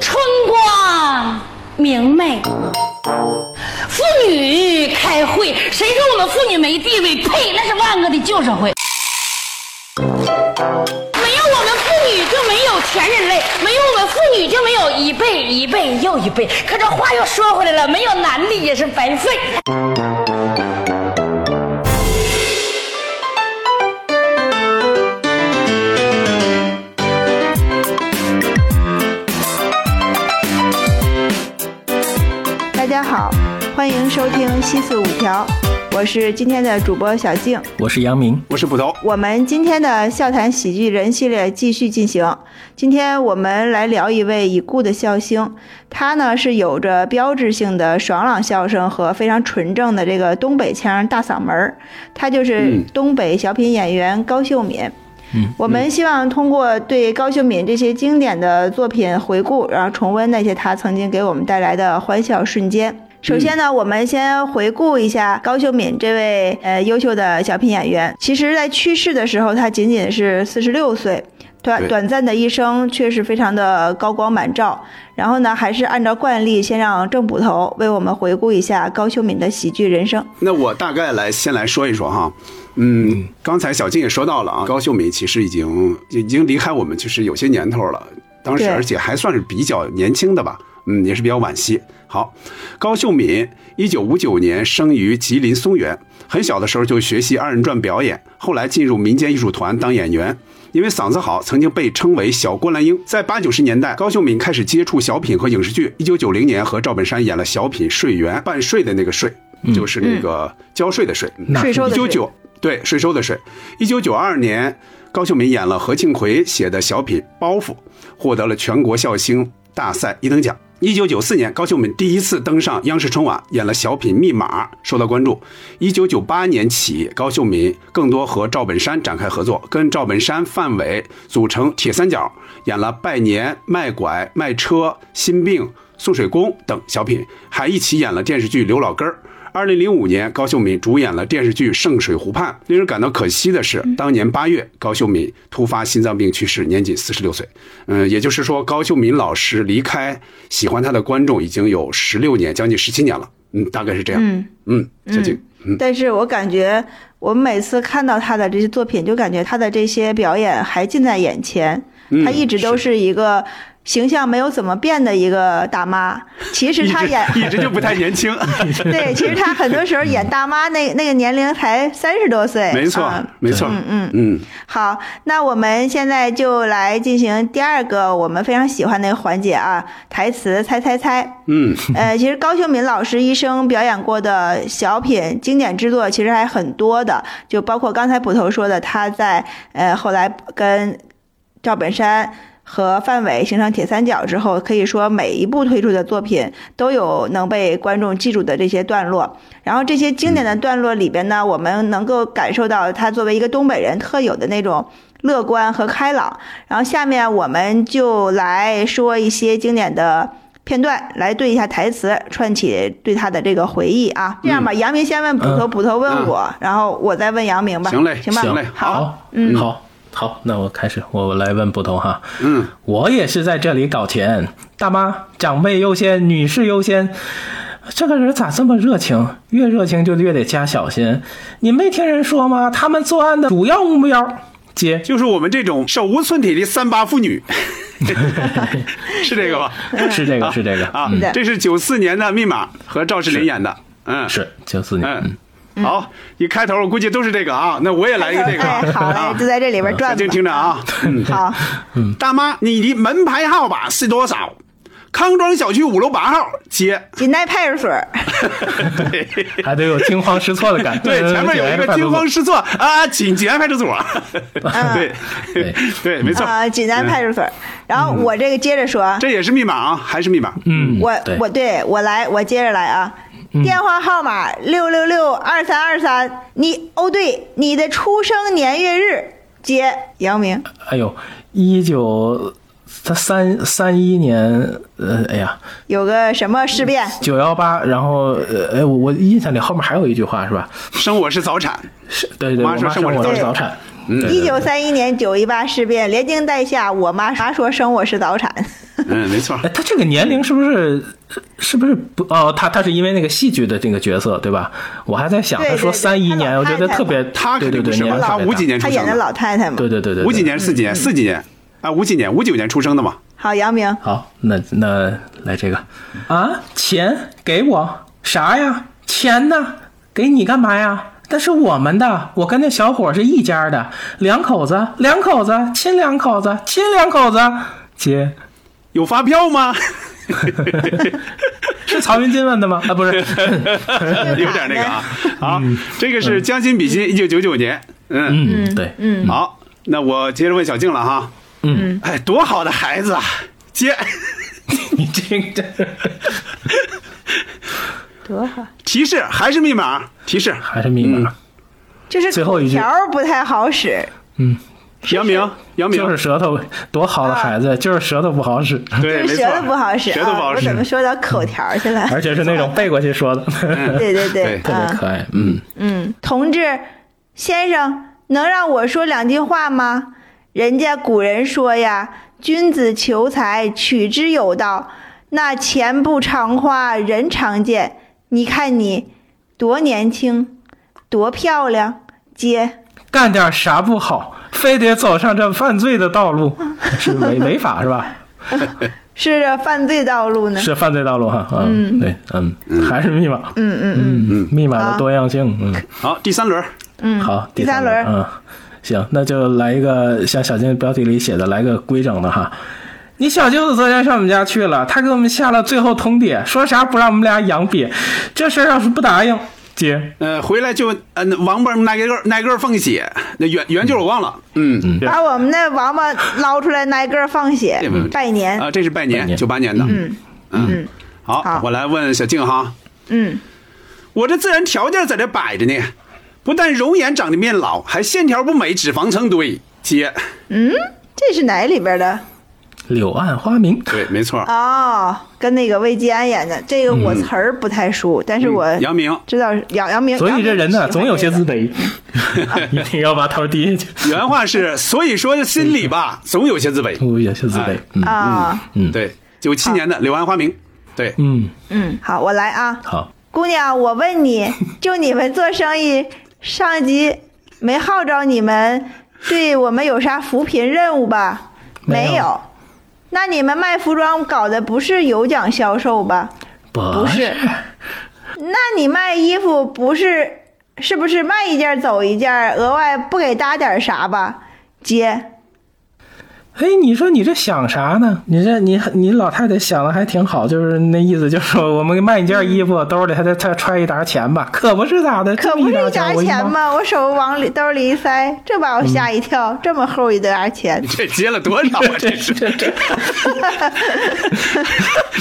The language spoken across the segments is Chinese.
春光明媚，妇女开会，谁说我们妇女没地位？呸，那是万恶的旧社会。没有我们妇女就没有全人类，没有我们妇女就没有一辈一辈又一辈。可这话又说回来了，没有男的也是白费。欢迎收听《西四五条》，我是今天的主播小静。我是杨明，我是捕头。我们今天的笑谈喜剧人系列继续进行。今天我们来聊一位已故的笑星，他呢是有着标志性的爽朗笑声和非常纯正的这个东北腔大嗓门儿，他就是东北小品演员高秀敏。嗯，我们希望通过对高秀敏这些经典的作品回顾，然后重温那些他曾经给我们带来的欢笑瞬间。首先呢，我们先回顾一下高秀敏这位呃优秀的小品演员。其实，在去世的时候，她仅仅是四十六岁，短短暂的一生却是非常的高光满照。然后呢，还是按照惯例，先让郑捕头为我们回顾一下高秀敏的喜剧人生。那我大概来先来说一说哈，嗯，刚才小静也说到了啊，高秀敏其实已经已经离开我们，就是有些年头了，当时而且还算是比较年轻的吧，嗯，也是比较惋惜。好，高秀敏一九五九年生于吉林松原，很小的时候就学习二人转表演，后来进入民间艺术团当演员。因为嗓子好，曾经被称为“小郭兰英”。在八九十年代，高秀敏开始接触小品和影视剧。一九九零年和赵本山演了小品《税员》，办税的那个税，就是那个交税的税。那税收的税一九九对税收的税。一九九二年，高秀敏演了何庆魁写的小品《包袱》，获得了全国笑星大赛一等奖。一九九四年，高秀敏第一次登上央视春晚，演了小品《密码》，受到关注。一九九八年起，高秀敏更多和赵本山展开合作，跟赵本山、范伟组成铁三角，演了《拜年》《卖拐》《卖车》《心病》《送水工》等小品，还一起演了电视剧《刘老根儿》。二零零五年，高秀敏主演了电视剧《圣水湖畔》。令人感到可惜的是，当年八月，高秀敏突发心脏病去世，年仅四十六岁。嗯，也就是说，高秀敏老师离开喜欢她的观众已经有十六年，将近十七年了。嗯，大概是这样。嗯嗯，小静，嗯，但是我感觉，我们每次看到他的这些作品，就感觉他的这些表演还近在眼前。他一直都是一个形象没有怎么变的一个大妈。其实一直他演 一直就不太年轻。对，其实她很多时候演大妈那那个年龄才三十多岁。没错啊，没错。嗯嗯嗯，好，那我们现在就来进行第二个我们非常喜欢的环节啊，台词猜猜猜。嗯，呃，其实高秀敏老师一生表演过的小品经典之作其实还很多的，就包括刚才捕头说的，他在呃后来跟赵本山。和范伟形成铁三角之后，可以说每一部推出的作品都有能被观众记住的这些段落。然后这些经典的段落里边呢，我们能够感受到他作为一个东北人特有的那种乐观和开朗。然后下面我们就来说一些经典的片段，来对一下台词，串起对他的这个回忆啊。这样吧，杨明先问捕头，嗯捕头问我，然后我再问杨明吧。行嘞行吧，行嘞好，嗯好，好，那我开始，我来问捕头哈。嗯，我也是在这里搞钱，大妈，长辈优先，女士优先。这个人咋这么热情？越热情就越得加小心。你没听人说吗？他们作案的主要目标，姐，就是我们这种手无寸铁的三八妇女，是这个吧？是这个，是这个啊，这是九四年的《密码》和赵世林演的。嗯，是九四年。嗯。好，一开头我估计都是这个啊，那我也来一个这个啊。哎，好嘞，就在这里边转吧。静听着啊，嗯，好，大妈，你的门牌号码是多少？康庄小区五楼八号，接。锦代派出所。对还得有惊慌失措的感觉。对，前面有一个惊慌失措啊，锦锦安派出所。对对对，没错。啊，锦安派出所。然嗯后我这个接着说，这也是密码啊，还是密码？嗯，我我对我来，我接着来啊。电话号码六六六二三二三，你哦对，你的出生年月日接杨明，哎呦，一九三三一年，呃，哎呀，有个什么事变？九幺八，然后呃，哎，我我印象里后面还有一句话是吧？生我是早产，是对对，我妈说生我是是早产，一九三一年九一八事变连惊带吓，我妈妈说生我是早产。嗯，没错 哎，。他这个年龄是不是是不是不？哦，他他是因为那个戏剧的这个角色，对吧？我还在想，他说三一年，我觉得特别，他对对对，他五几？年她演的出生的，老太太嘛。对对对对，五几年是四几年？四几年啊？五几年？五九年出生的嘛？好，杨明，好，那那来这个啊，钱给我啥呀？钱呢？给你干嘛呀？那是我们的，我跟那小伙是一家的，两口子，两口子，亲两口子，亲两口子。姐，有发票吗？是曹云金问的吗？啊，不是，有点那个啊。好，这个是将心比心，一九九九年。嗯，嗯，对，嗯好，那我接着问小静了哈。嗯，哎，多好的孩子啊！姐 你这个多好，提示还是密码？提示，还是密码，就是最后一句条不太好使。嗯杨明，杨明就是舌头多好的孩子，就是舌头不好使，对，舌头不好使啊！舌头不好使我怎。么说到口条去了？而且是那种背过去说的，对对对特别啊可爱。嗯，嗯，同志先生，能让我说两句话吗？人家古人说呀，君子求财，取之有道。那钱不常花，人常见。你看你多年轻，多漂亮，姐。干点啥不好，非得走上这犯罪的道路，是违 违法是吧？是这犯罪道路呢？是犯罪道路哈。嗯，对，嗯，还是密码。嗯嗯嗯嗯，密码的多样性。嗯，好，第三轮，嗯，好，第三轮，嗯，行，那就来一个像小静标题里写的，来个规整的哈。你小舅子昨天上我们家去了，他给我们下了最后通牒，说啥不让我们俩养瘪。这事儿要是不答应，姐，呃，回来就呃王八挨个挨个放血，那原原句我忘了，嗯嗯。把我们那王八捞出来，挨个放血这没问，题拜年。啊，这是拜年，九八年的，嗯。嗯，好好，我来问小静哈，嗯，我这自然条件在这摆着呢，不但容颜长得面老，还线条不美，脂肪成堆。姐，嗯？这是哪里边的？柳暗花明。对，没错，哦，跟那个魏吉安演的，这个我词儿不太熟，但是我嗯杨明知道杨杨明。所以这人呢，总有些自卑，一定要把头低下去。原话是，所以说心里吧，总有些自卑。总有些自卑啊。嗯对，九七年的柳暗花明，对，嗯，嗯，好，我来啊，好，姑娘，我问你，就你们做生意，上级没号召你们对我们有啥扶贫任务吧？没有有。那你们卖服装搞的不是有奖销售吧？不不是。那你卖衣服不是是不是卖一件走一件，额外不给搭点啥吧？姐，哎，你说你这想啥呢？你这你你老太太想的还挺好，就是那意思，就是说我们卖你件衣服，兜里还得再揣一沓钱吧？可不是咋的，可不是一沓？钱吗？我手往里兜里一塞，这把我吓一跳，这么厚一沓钱。这接了多少啊？这是，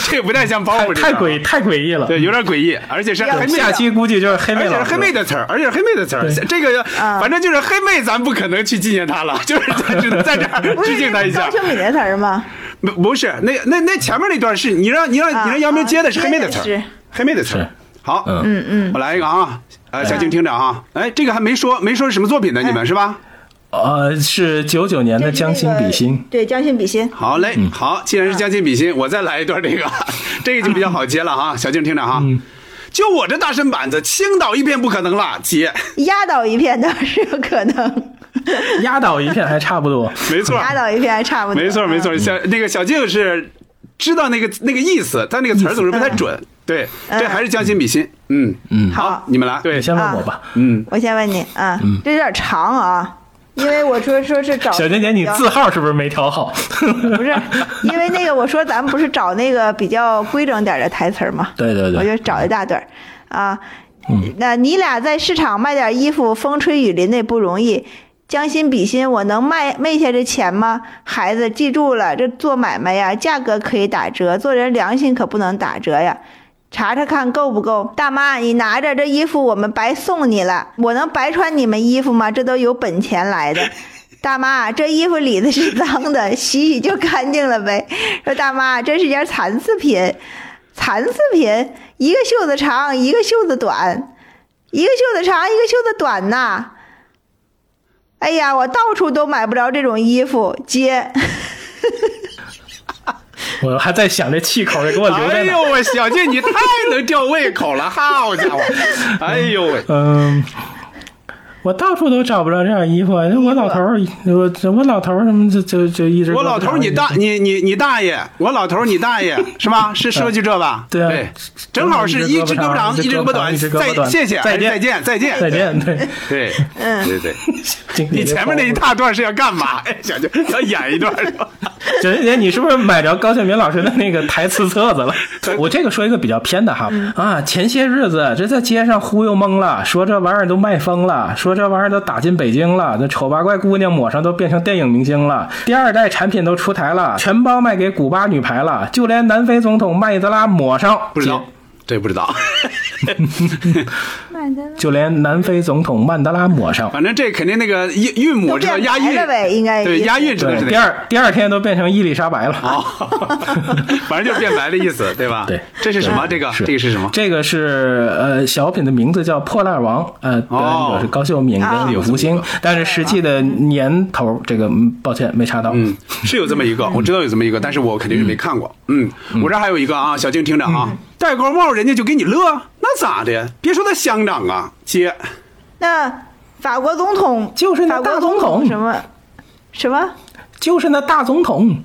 这不太像包袱，太诡，太诡异了。对，有点诡异，而且是黑妹下期估计就是黑而且是黑妹的词儿，而且是黑妹的词儿。这个啊反正就是黑妹，咱不可能去纪念她了，就是咱只能在这儿致敬她一下高。秋敏的词儿吗？不不是，那那那前面那段是你让你让啊你让杨明接的是啊黑妹的词黑妹的词儿。好，嗯嗯嗯，我来一个啊，呃，小静听着啊，哎，这个还没说没说是什么作品呢，你们是吧？呃，是九九年的《将心比心》。对，将心比心。好嘞，好，既然是将心比心，我再来一段这个，这个就比较好接了哈。小静听着哈，就我这大身板子，倾倒一片不可能了，姐，压倒一片倒是有可能，压倒一片还差不多。没错，压倒一片还差不多。没错没错，小那个小静是知道那个那个意思，但那个词儿总是不太准。对，这还是将心比心。嗯。嗯。好，你们来。对，先问我吧，嗯，我先问你啊，这有点长啊，因为我说说是找小甜甜，你字号是不是没调好？不是，因为那个我说咱们不是找那个比较规整点的台词儿吗？对对对，我就找一大段儿啊。那你俩在市场卖点衣服，风吹雨淋的不容易。将心比心，我能卖昧下这钱吗？孩子，记住了，这做买卖呀，价格可以打折，做人良心可不能打折呀。查查看够不够？大妈，你拿着这衣服，我们白送你了。我能白穿你们衣服吗？这都有本钱来的。大妈，这衣服里子是脏的，洗洗就干净了呗。说大妈，这是件残次品，残次品，一个袖子长，一个袖子短，一个袖子长，一个袖子短呐。哎呀，我到处都买不着这种衣服，接。我还在想这气口儿给我留哎着呢。呦喂，小静你太能吊胃口了，好家伙！哎呦喂，嗯，我到处都找不着这样衣服，啊我老头儿，我我老头儿什么就就就一直我老头儿你大你你你大爷，我老头儿你大爷是吧？是说句这吧？对正好是一只胳膊长，一只胳膊短。再谢谢，再见再见，再见，再见，对，对，对对。经理你前面那一大段是要干嘛呀？小舅要演一段是吧？小姐姐，你是不是买着高秀敏老师的那个台词册子了？我这个说一个比较偏的哈啊，前些日子这在街上忽悠懵了，说这玩意儿都卖疯了，说这玩意儿都打进北京了，那丑八怪姑娘抹上都变成电影明星了，第二代产品都出台了，全包卖给古巴女排了，就连南非总统曼德拉抹上不知道，这不知道。就连南非总统曼德拉抹上。反正这肯定那个韵韵母知道押韵呗应该对押韵知道是，第二第二天都变成伊丽莎白了。哦，反正就是变白的意思，对吧？对，这是什么？这个这个是什么？这个是呃小品的名字叫《破烂王》，呃，表演者是高秀敏啊跟柳福星，但是实际的年头这个嗯抱歉没查到。嗯，是有这么一个，我知道有这么一个，但是我肯定是没看过。嗯，我这还有一个啊，小静听着啊，戴高帽人家就给你乐，那咋的？别说他乡长啊，姐，那法国总统就是那大总统。什么？什么，就是那大总统，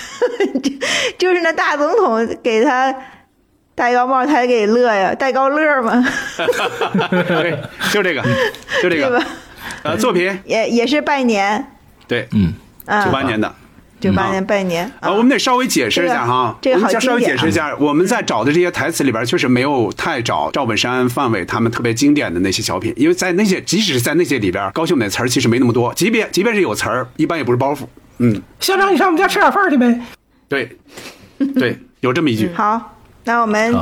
就是那大总统给他戴高帽，他也给乐呀，戴高乐嘛，对，就这个，就这个。对吧，？呃，作品。也也是拜年，对，嗯，啊，九八年的。九八年拜年啊，我们得稍微解释一下哈，这个这个好我们稍微解释一下，我们在找的这些台词里边，确实没有太找赵本山、范伟他们特别经典的那些小品，因为在那些，即使是在那些里边，高秀敏的词儿其实没那么多，即便即便是有词儿，一般也不是包袱。嗯，校长你上我们家吃点饭去呗。对，对，有这么一句。好，那我们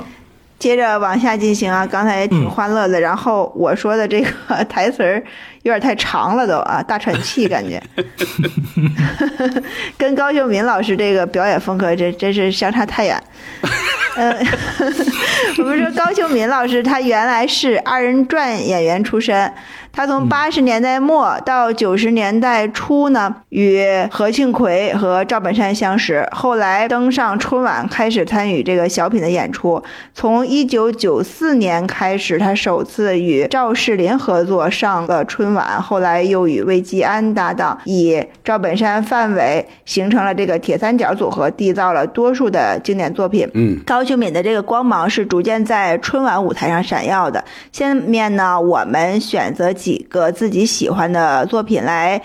接着往下进行啊。刚才也挺欢乐的，然后我说的这个 台词儿有点太长了都啊，大喘气感觉，跟高秀敏老师这个表演风格真真是相差太远。嗯，我们说高秀敏老师，他原来是二人转演员出身，他从八十年代末到九十年代初呢，与何庆魁和赵本山相识，后来登上春晚，开始参与这个小品的演出。从一九九四年开始，他首次与赵世林合作上了春晚，后来又与魏继安搭档，以赵本山、范伟形成了这个铁三角组合，缔造了多数的经典作品。嗯，高秀敏的这个光芒是逐渐在春晚舞台上闪耀的。下面呢，我们选择几个自己喜欢的作品来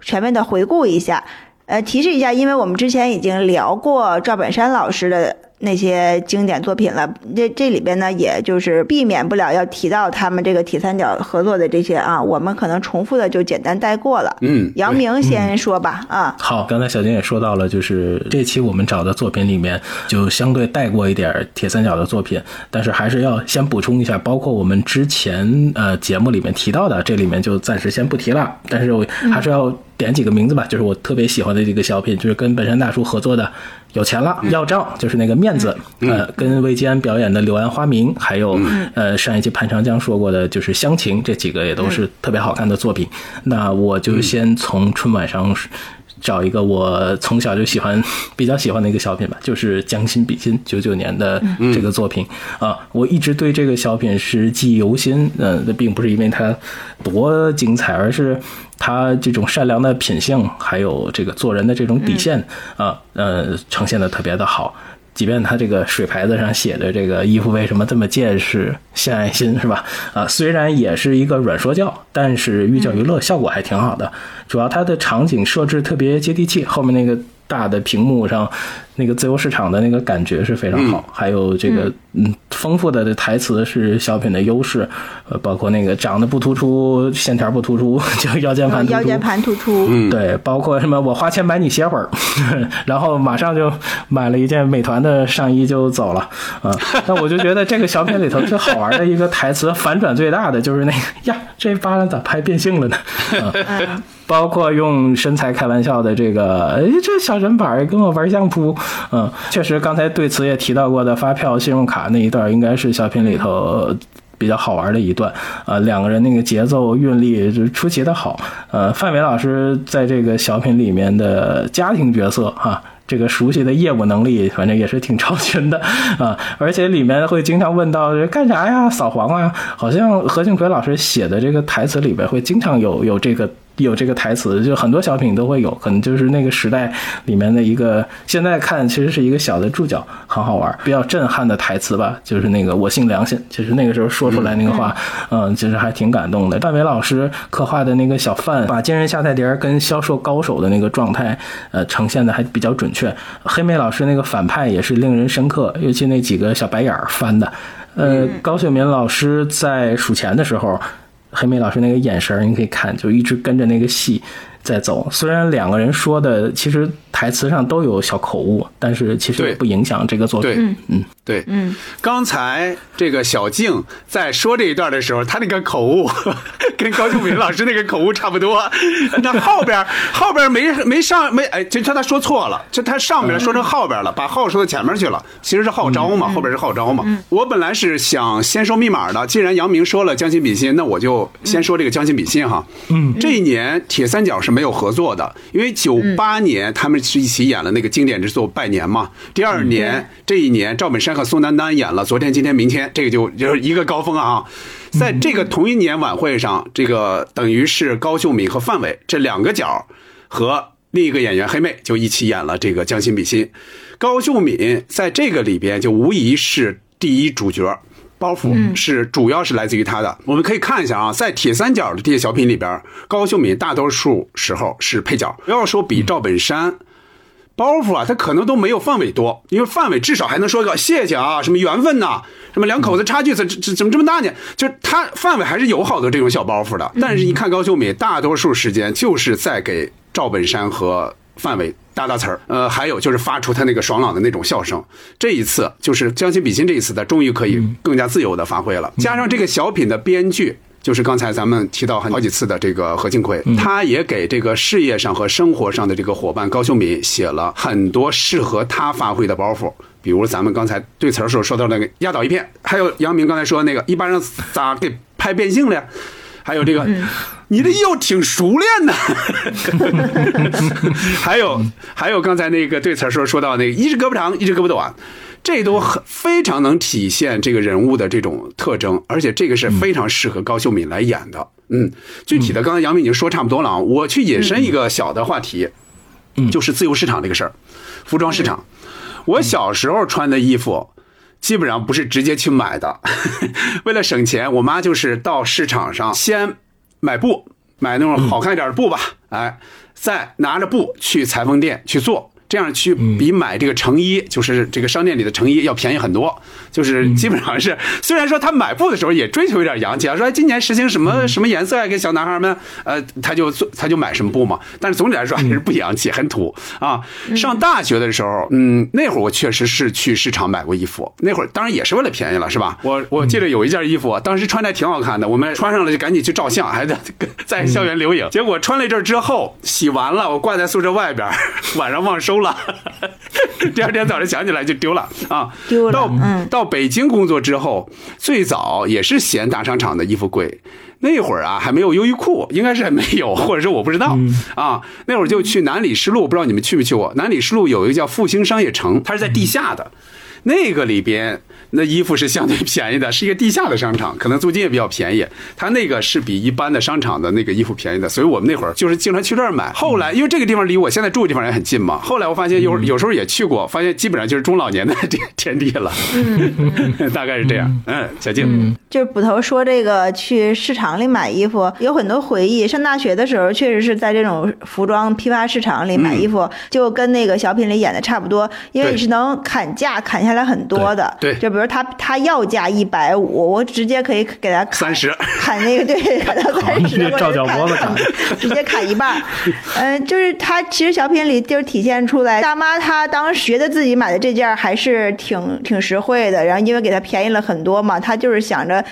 全面的回顾一下。呃，提示一下，因为我们之前已经聊过赵本山老师的那些经典作品了，这这里边呢，也就是避免不了要提到他们这个铁三角合作的这些啊，我们可能重复的就简单带过了。嗯，杨明先说吧，啊，好，刚才小金也说到了，就是这期我们找的作品里面，就相对带过一点铁三角的作品，但是还是要先补充一下，包括我们之前呃节目里面提到的，这里面就暂时先不提了，但是我还是要点几个名字吧，就是我特别喜欢的几个小品，就是跟本山大叔合作的。有钱了，要账，就是那个面子，呃，跟魏吉安表演的《柳暗花明》，还有呃上一期潘长江说过的，就是《乡情》，这几个也都是特别好看的作品。那我就先从春晚上找一个我从小就喜欢、比较喜欢的一个小品吧，就是《将心比心》九九年的这个作品啊，我一直对这个小品是记忆犹新。呃，那并不是因为它多精彩，而是它这种善良的品性，还有这个做人的这种底线啊，呃，呈现的特别的好。即便他这个水牌子上写的这个衣服为什么这么结实献爱心是吧？啊，虽然也是一个软说教，但是寓教于乐，效果还挺好的。主要它的场景设置特别接地气，后面那个大的屏幕上那个自由市场的那个感觉是非常好，还有这个嗯。丰富的台词是小品的优势，呃，包括那个长得不突出，线条不突出，就腰间盘突出，腰间盘突出，嗯。对，包括什么我花钱买你歇会儿，然后马上就买了一件美团的上衣就走了。啊。那我就觉得这个小品里头最好玩的一个台词，反转最大的就是那个呀，这巴掌咋拍变性了呢？啊，包括用身材开玩笑的这个，哎，这小人板跟我玩相扑，嗯，确实刚才对此也提到过的发票、信用卡那一段，应该是小品里头。比较好玩的一段，呃，两个人那个节奏韵律就出奇的好。呃，范伟老师在这个小品里面的家庭角色哈、这个熟悉的业务能力，反正也是挺超群的 啊。而且里面会经常问到干啥呀，扫黄啊，好像何庆魁老师写的这个台词里边会经常有有这个。有这个台词，就很多小品都会有，可能就是那个时代里面的一个，现在看其实是一个小的注脚，很好玩，比较震撼的台词吧。就是那个“我姓良心”，其实那个时候说出来那个话，嗯，其实还挺感动的。范伟老师刻画的那个小范，把金人下菜碟跟销售高手的那个状态，呃，呈现的还比较准确。黑妹老师那个反派也是令人深刻，尤其那几个小白眼翻的。呃，高秀敏老师在数钱的时候。黑妹老师那个眼神你可以看，就一直跟着那个戏在走。虽然两个人说的其实台词上都有小口误，但是其实也不影响这个作品。嗯。对，嗯，刚才这个小静在说这一段的时候，她那个口误 跟高秀敏老师那个口误差不多。那后边后边没没上没哎，就他他说错了，就他上边说成后边了，把号说到前面去了。其实是号召嘛，后边是号召嘛。我本来是想先说密码的，既然杨明说了将心比心，那我就先说这个将心比心哈。嗯，这一年铁三角是没有合作的，因为九八年他们是一起演了那个经典之作《拜年》嘛。第二年这一年赵本山。和宋丹丹演了昨天、今天、明天，这个就就是一个高峰啊！在这个同一年晚会上，这个等于是高秀敏和范伟这两个角和另一个演员黑妹就一起演了这个《将心比心》。高秀敏在这个里边就无疑是第一主角，包袱是主要是来自于她的。我们可以看一下啊，在铁三角的这些小品里边，高秀敏大多数时候是配角。不要说比赵本山。包袱啊，他可能都没有范伟多，因为范伟至少还能说个谢谢啊，什么缘分呐，什么两口子差距怎怎怎么这么大呢？就是他范伟还是有好多这种小包袱的。但是，一看高秀敏，大多数时间就是在给赵本山和范伟搭搭词儿，呃，还有就是发出他那个爽朗的那种笑声。这一次就是将心比心，这一次他终于可以更加自由的发挥了。加上这个小品的编剧。就是刚才咱们提到很好几次的这个何庆魁，他也给这个事业上和生活上的这个伙伴高秀敏写了很多适合他发挥的包袱，比如咱们刚才对词儿时候说到那个压倒一片，还有杨明刚才说那个一般人咋给拍变性了，还有这个你这又挺熟练的，还有还有刚才那个对词儿时候说到那个一只胳膊长一只胳膊短。这都很非常能体现这个人物的这种特征，而且这个是非常适合高秀敏来演的。嗯，具体的刚才杨明已经说差不多了啊，我去引申一个小的话题，就是自由市场这个事儿，服装市场。我小时候穿的衣服基本上不是直接去买的，为了省钱，我妈就是到市场上先买布，买那种好看一点的布吧，哎，再拿着布去裁缝店去做。这样去比买这个成衣，就是这个商店里的成衣要便宜很多。就是基本上是，虽然说他买布的时候也追求一点洋气啊，说今年实行什么什么颜色啊，给小男孩们，呃，他就做他就买什么布嘛。但是总体来说还是不洋气，很土啊。上大学的时候，嗯，那会儿我确实是去市场买过衣服，那会儿当然也是为了便宜了，是吧？我我记得有一件衣服，当时穿的挺好看的，我们穿上了就赶紧去照相，还在 在校园留影。结果穿了一阵之后，洗完了，我挂在宿舍外边，晚上忘收。了，第二天早上想起来就丢了啊！丢了。到到北京工作之后，最早也是嫌大商场的衣服贵，那会儿啊还没有优衣库，应该是还没有，或者说我不知道啊。那会儿就去南礼士路，不知道你们去没去过？南礼士路有一个叫复兴商业城，它是在地下的，那个里边。那衣服是相对便宜的，是一个地下的商场，可能租金也比较便宜。它那个是比一般的商场的那个衣服便宜的，所以我们那会儿就是经常去这儿买。后来因为这个地方离我现在住的地方也很近嘛，后来我发现有有时候也去过，发现基本上就是中老年的天天地了，大概是这样。嗯，小静，就是捕头说这个去市场里买衣服有很多回忆。上大学的时候确实是在这种服装批发市场里买衣服，就跟那个小品里演的差不多，因为你是能砍价砍下来很多的。对，就比如。他他要价一百五，我直接可以给他三十，砍那个对，砍到三十，照脚脖子砍，直接砍一半。嗯，就是他其实小品里就体现出来，大妈她当时觉得自己买的这件还是挺挺实惠的，然后因为给她便宜了很多嘛，她就是想着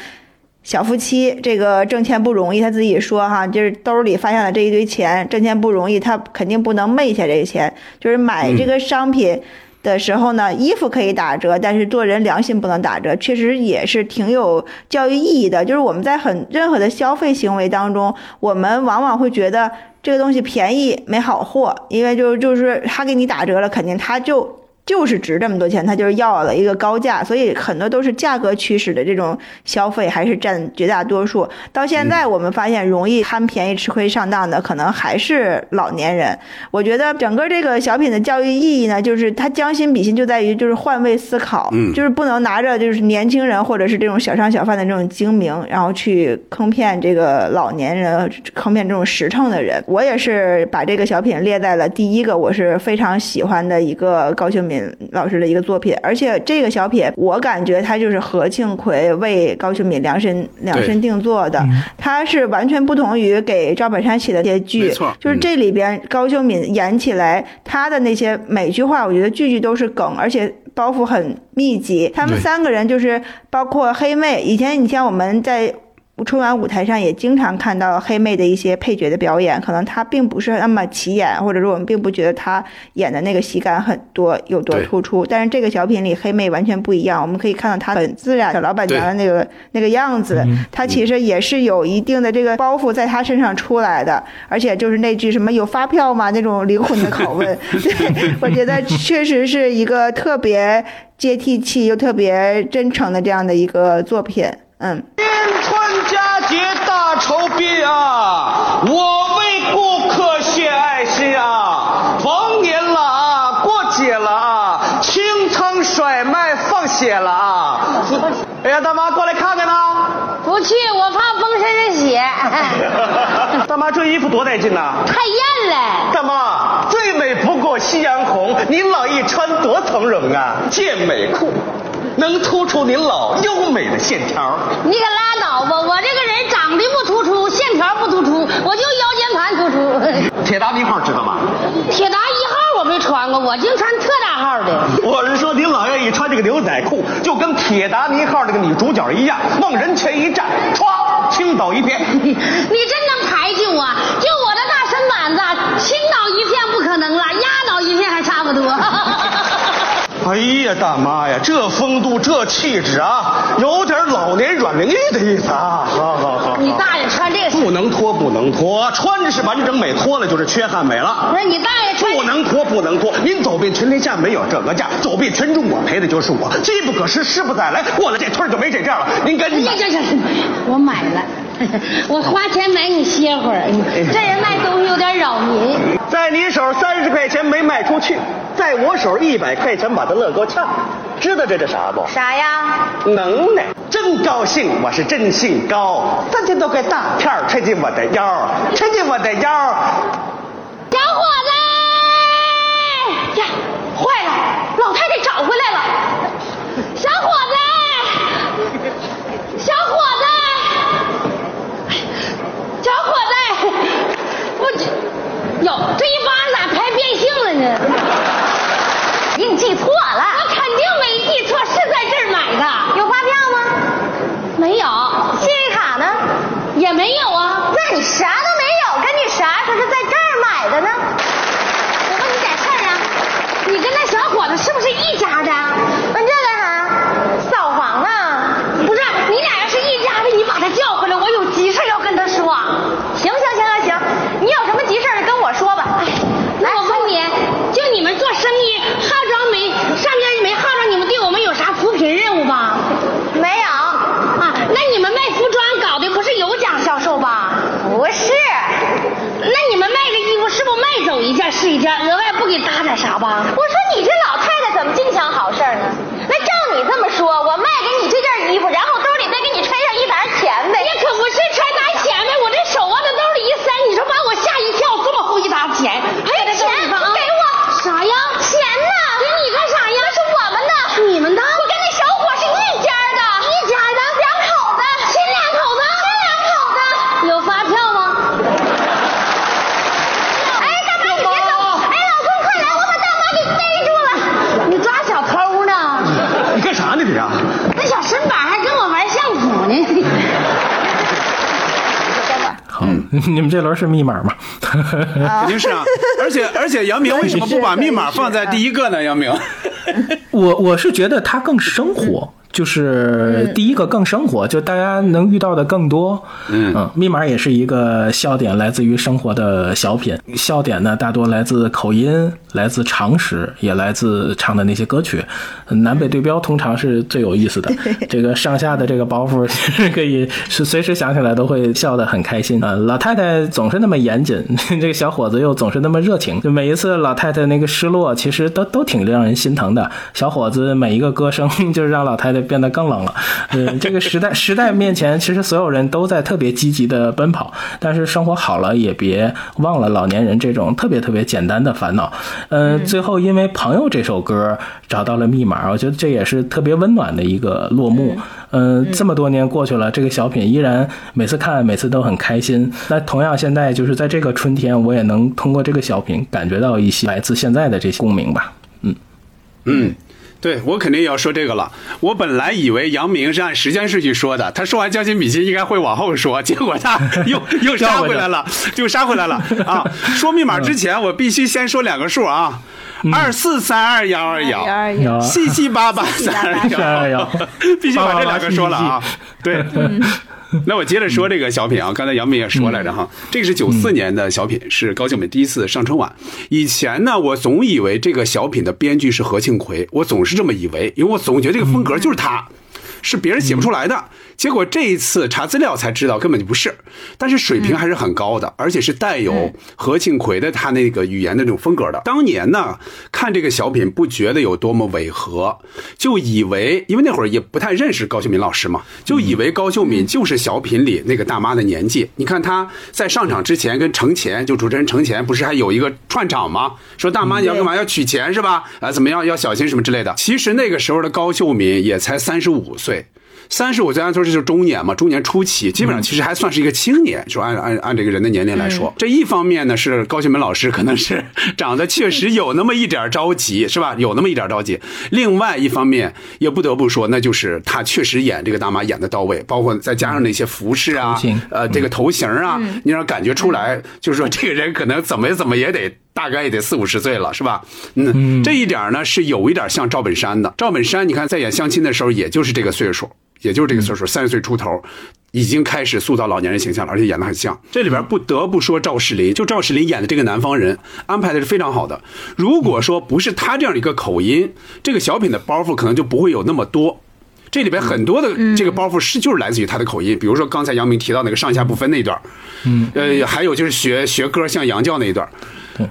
小夫妻这个挣钱不容易，她自己说哈，就是兜里发现了这一堆钱，挣钱不容易，她肯定不能昧下这个钱，就是买这个商品。的时候呢，衣服可以打折，但是做人良心不能打折，确实也是挺有教育意义的。就是我们在很任何的消费行为当中，我们往往会觉得这个东西便宜没好货，因为就就是他给你打折了，肯定他就。就是值这么多钱，他就是要了一个高价，所以很多都是价格驱使的这种消费，还是占绝大多数。到现在我们发现，容易贪便宜吃亏上当的，可能还是老年人。我觉得整个这个小品的教育意义呢，就是他将心比心，就在于就是换位思考，嗯就是不能拿着就是年轻人或者是这种小商小贩的这种精明，然后去坑骗这个老年人，坑骗这种实诚的人。我也是把这个小品列在了第一个，我是非常喜欢的一个高秀敏老师的一个作品，而且这个小品我感觉它就是何庆魁为高秀敏量身量身定做的，它是完全不同于给赵本山写的那些剧，就是这里边高秀敏演起来，他的那些每句话，我觉得句句都是梗，而且包袱很密集。他们三个人就是包括黑妹，以前你像我们在。春晚舞台上也经常看到黑妹的一些配角的表演，可能她并不是那么起眼，或者说我们并不觉得她演的那个喜感很多有多突出。但是这个小品里黑妹完全不一样，我们可以看到她很自然小老板娘的那个那个样子，她其实也是有一定的这个包袱在她身上出来的，而且就是那句什么有发票吗？那种灵魂的拷问，对我觉得确实是一个特别接地气又特别真诚的这样的一个作品，嗯。新春佳节大酬宾啊，我为顾客献爱心啊，逢年了啊，过节了啊，清仓甩卖放血了啊！哎呀，大妈过来看看呐！不去，我怕崩身上血，大妈这衣服多带劲呐！太艳了。大妈最美不过夕阳红，您老一穿多从容啊！健美裤能突出您老优美的线条。你可拉倒吧，我这个人长得不突出，线条不突出，我就腰间盘突出。铁达尼号知道吗？铁达一号我没穿过，我净穿特大号的。我是说，您老愿意穿这个牛仔裤，就跟铁达尼号这个女主角一样，往人前一站，歘，倾倒一片。你真能排挤我？就我这大身板子，倾倒一片不可能了，压倒一片还差不多。哎呀，大妈呀，这风度，这气质啊，有点老年阮玲玉的意思啊！好好好，你大爷穿这个，不能脱，不能脱，穿着是完整美，脱了就是缺憾美了。不是你大爷穿不能脱，不能脱！您走遍全天下没有这个价，走遍全中国赔的就是我。机不可失，失不再来，过了这村就没这店了。您赶紧买。这这这，我买了，我花钱买你歇会儿。这人卖东西有点扰民。在你手三十块钱没卖出去，在我手一百块钱把他乐够呛，知道这是啥不？啥呀？能耐，真高兴，我是真姓高，大家都给大片儿吹进我的腰，吹进我的腰。小伙子！呀，坏了，老太太找回来了。小伙子，小伙子，小伙子，我这，哟，这一巴掌咋拍变性了呢？你记错了，我肯定没记错，是在这儿买的。有发票吗？没有。信用卡呢？也没有啊。那你啥都没有，跟你啥说是在这儿买的呢？我问你点事儿啊，你跟那小伙子是不是一家的？问这干啥？扫黄啊？不是，你俩要是一家的，你把他叫回来，我有急事要跟他说。行行行行行，你有什么急事儿跟我说吧。那我问你，就你们做生意，号召没上边没号召你们对我们有啥扶贫任务吧？没有啊，那你们卖服装搞的不是有奖销售吧？不是。那你们卖个衣服是不是卖一件是一件，额外不给搭点啥吧？我说你这老太太怎么净想好事呢？那照你这么说，我卖给这件衣服，然后兜里再给你揣上一沓钱呗？也可不是揣沓钱呗，我这手往这兜里一塞，你说把我吓一跳，这么厚一沓钱，还有这钱给我啥呀？钱呢？给你干啥呀？那是我们的，你们的？我跟那小伙是一家的，一家的，两口子，亲两口子，亲两口子，有发票吗？哎，大妈你别走！哎，老公快来，我把大妈给逮住了！你抓小偷呢？你干啥呢你啊？那小身板还跟我玩相扑呢。好，你们这轮是密码吗？肯定是啊。而 且而且，杨明为什么不把密码放在第一个呢？杨明，我我是觉得他更生活，就是第一个更生活，就大家能遇到的更多。嗯密码也是一个笑点，来自于生活的小品。笑点呢，大多来自口音，来自常识，也来自唱的那些歌曲。南北对标通常是最有意思的。这个上下的这个包袱，可以是随时想起来都会笑得很开心啊。老太太总是那么严谨，这个小伙子又总是那么热情。就每一次老太太那个失落，其实都都挺让人心疼的。小伙子每一个歌声，就是让老太太变得更冷了。嗯，这个时代时代面前，其实所有人都在特别积极的奔跑，但是生活好了，也别忘了老年人这种特别特别简单的烦恼。嗯，最后因为《朋友》这首歌找到了密码，我觉得这也是特别温暖的一个落幕。嗯，这么多年过去了，这个小品依然每次看每次都很开心。那同样，现在就是在这个春天，我也能通过这个小品感觉到一些来自现在的这些共鸣吧。嗯。嗯，对我肯定要说这个了。我本来以为杨明是按时间顺序说的，他说完将心比心应该会往后说，结果他又又杀回来了，就杀回来了啊！说密码之前，我必须先说两个数啊。二四三二幺二幺，二有七七八八三二321幺，必须把这两个说了啊！对，那我接着说这个小品啊，刚才杨明也说来着哈，这个是九四年的小品，是高秀敏第一次上春晚。以前呢，我总以为这个小品的编剧是何庆魁，我总是这么以为，因为我总觉得这个风格就是他。是别人写不出来的，结果这一次查资料才知道根本就不是，但是水平还是很高的，而且是带有何庆魁的他那个语言的那种风格的。当年呢，看这个小品不觉得有多么违和，就以为因为那会儿也不太认识高秀敏老师嘛，就以为高秀敏就是小品里那个大妈的年纪。你看她在上场之前跟程前就主持人程前不是还有一个串场吗？说大妈你要干嘛要取钱是吧？啊怎么样要小心什么之类的。其实那个时候的高秀敏也才三十五岁。三十五岁按说这就是中年嘛，中年初期，基本上其实还算是一个青年，说按按按这个人的年龄来说，这一方面呢是高秀敏老师可能是 长得确实有那么一点着急，是吧？有那么一点着急。另外一方面也不得不说，那就是他确实演这个大妈演的到位，包括再加上那些服饰啊，呃，这个头型啊，你让感觉出来，就是说这个人可能怎么怎么也得。大概也得四五十岁了，是吧？嗯，这一点呢是有一点像赵本山的。赵本山，你看在演相亲的时候，也就是这个岁数，也就是这个岁数，三十岁出头，已经开始塑造老年人形象了，而且演的很像。这里边不得不说赵世林，就赵世林演的这个南方人，安排的是非常好的。如果说不是他这样一个口音，这个小品的包袱可能就不会有那么多。这里边很多的这个包袱是就是来自于他的口音，比如说刚才杨明提到那个上下不分那一段，嗯，呃，还有就是学学歌像杨教那一段，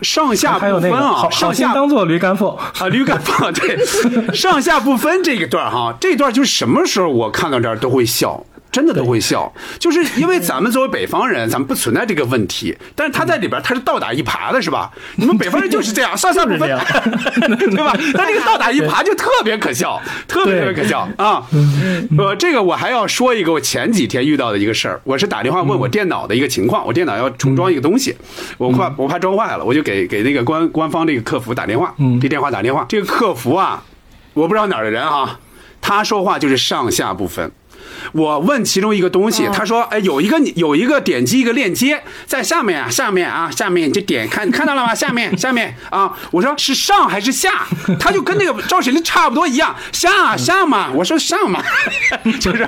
上下还有那个不分啊，好当做驴肝肺，啊，驴肝肺对，上下不分这一段儿哈，这段就是什么时候我看到这儿都会笑。真的都会笑，就是因为咱们作为北方人，咱们不存在这个问题，但是他在里边他是倒打一耙的，是吧？你们北方人就是这样，上下不分，对吧？他这个倒打一耙就特别可笑，特别特别可笑啊！呃，这个我还要说一个我前几天遇到的一个事儿，我是打电话问我电脑的一个情况，我电脑要重装一个东西，我怕我怕装坏了，我就给给那个官官方这个客服打电话，给电话打电话，这个客服啊，我不知道哪儿的人啊，他说话就是上下不分。我问其中一个东西，他说：“哎，有一个有一个点击一个链接在下面啊，下面啊，下面你就点看 看到了吗？下面下面啊，我说是上还是下？他就跟那个赵水丽差不多一样，下下嘛，我说上嘛，就是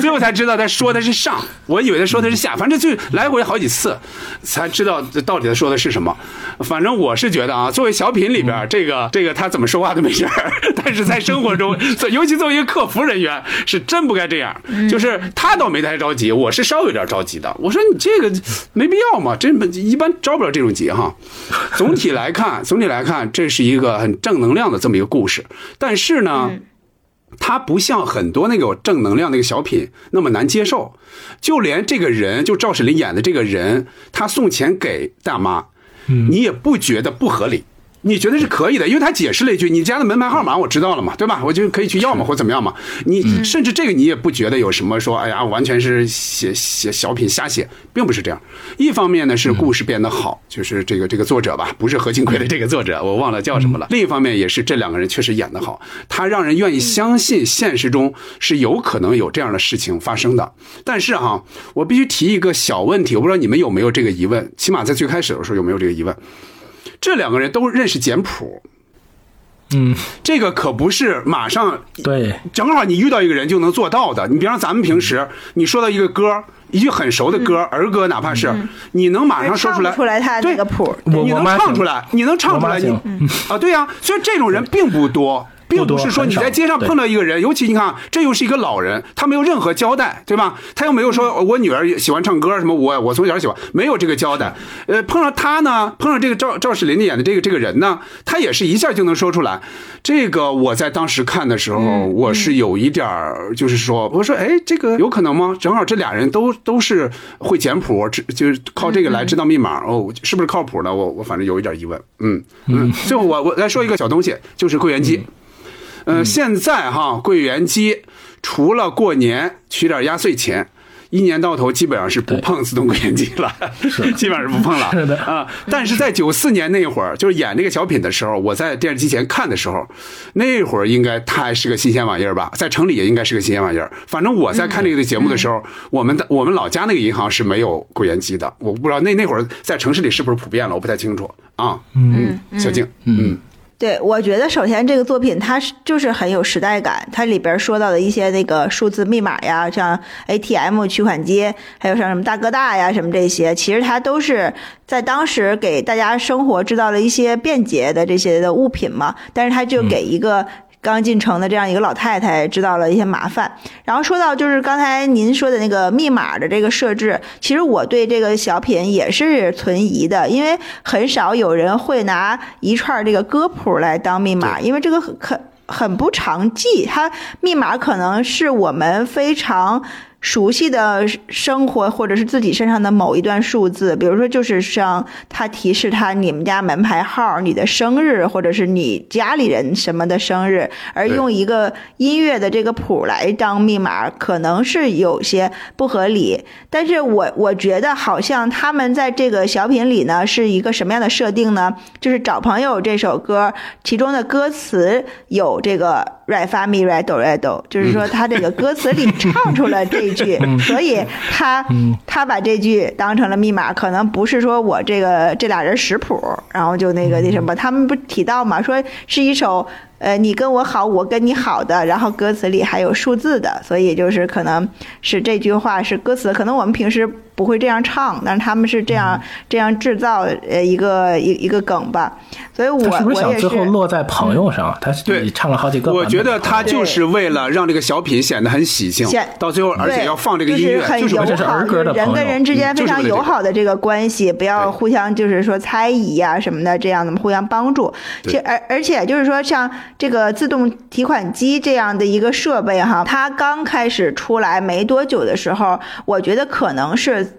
最后才知道他说的是上，我以为他说的是下，反正就来回好几次才知道到底他说的是什么。反正我是觉得啊，作为小品里边这个这个他怎么说话都没事儿，但是在生活中，尤其作为一个客服人员，是真不该这样。就是他倒没太着急，我是稍微有点着急的。我说你这个没必要嘛，真一般着不了这种急哈。总体来看，总体来看，这是一个很正能量的这么一个故事。但是呢，他不像很多那个正能量那个小品那么难接受。就连这个人，就赵世林演的这个人，他送钱给大妈，你也不觉得不合理。你觉得是可以的，因为他解释了一句：“你家的门牌号码我知道了嘛，对吧？我就可以去要嘛，或怎么样嘛。”你甚至这个你也不觉得有什么说，哎呀，完全是写写小品瞎写，并不是这样。一方面呢是故事变得好，就是这个这个作者吧，不是何庆魁的这个作者，我忘了叫什么了。另一方面也是这两个人确实演得好，他让人愿意相信现实中是有可能有这样的事情发生的。但是哈，我必须提一个小问题，我不知道你们有没有这个疑问，起码在最开始的时候有没有这个疑问。这两个人都认识简谱，嗯，这个可不是马上对，正好你遇到一个人就能做到的。你比方咱们平时你说到一个歌，一句很熟的歌，儿歌哪怕是，你能马上说出来，出来他个谱我你能唱出来，你能唱出来，你啊，对呀、所以这种人并不多。并不是说你在街上碰到一个人，尤其你看，这又是一个老人，他没有任何交代，对吧？他又没有说我女儿喜欢唱歌什么，我我从小喜欢，没有这个交代。呃，碰上他呢，碰上这个赵赵世林演的这个这个人呢，他也是一下就能说出来。这个我在当时看的时候，我是有一点儿，就是说，我说，哎，这个有可能吗？正好这俩人都都是会简谱，知就是靠这个来知道密码，哦，是不是靠谱呢？我我反正有一点疑问。嗯嗯，最后我我来说一个小东西，就是柜员机。呃，现在哈，柜员机除了过年取点压岁钱，一年到头基本上是不碰自动柜员机了，基本上是不碰了。是的啊，但是在九四年那会儿，就是演那个小品的时候，我在电视机前看的时候，那会儿应该它还是个新鲜玩意儿吧，在城里也应该是个新鲜玩意儿。反正我在看这个节目的时候，我们的我们老家那个银行是没有柜员机的，我不知道那那会儿在城市里是不是普遍了，我不太清楚啊。嗯，小静，嗯。对，我觉得首先这个作品它是就是很有时代感，它里边说到的一些那个数字密码呀，像 ATM 取款机，还有像什么大哥大呀什么这些，其实它都是在当时给大家生活制造了一些便捷的这些的物品嘛，但是它就给一个。刚进城的这样一个老太太知道了一些麻烦，然后说到就是刚才您说的那个密码的这个设置，其实我对这个小品也是存疑的，因为很少有人会拿一串这个歌谱来当密码，因为这个很很很不常记，它密码可能是我们非常。熟悉的生活，或者是自己身上的某一段数字，比如说就是像他提示他你们家门牌号、你的生日，或者是你家里人什么的生日，而用一个音乐的这个谱来当密码，可能是有些不合理。但是我我觉得好像他们在这个小品里呢，是一个什么样的设定呢？就是找朋友这首歌，其中的歌词有这个 re fa mi re do re do，就是说他这个歌词里唱出了这。句，所以他他把这句当成了密码，可能不是说我这个这俩人识谱，然后就那个那什么，他们不提到嘛，说是一首呃你跟我好，我跟你好的，然后歌词里还有数字的，所以就是可能是这句话是歌词，可能我们平时不会这样唱，但是他们是这样这样制造呃一个一一个梗吧，所以我是不是想我也最后落在朋友上？他对唱了好几个。我觉得他就是为了让这个小品显得很喜庆显，到最后而且要放这个音乐，就是很友好，这是儿歌的人跟人之间非常友好的这个关系，不要互相就是说猜疑呀、什么的，这样的互相帮助。对其而而且就是说，像这个自动提款机这样的一个设备哈，它刚开始出来没多久的时候，我觉得可能是。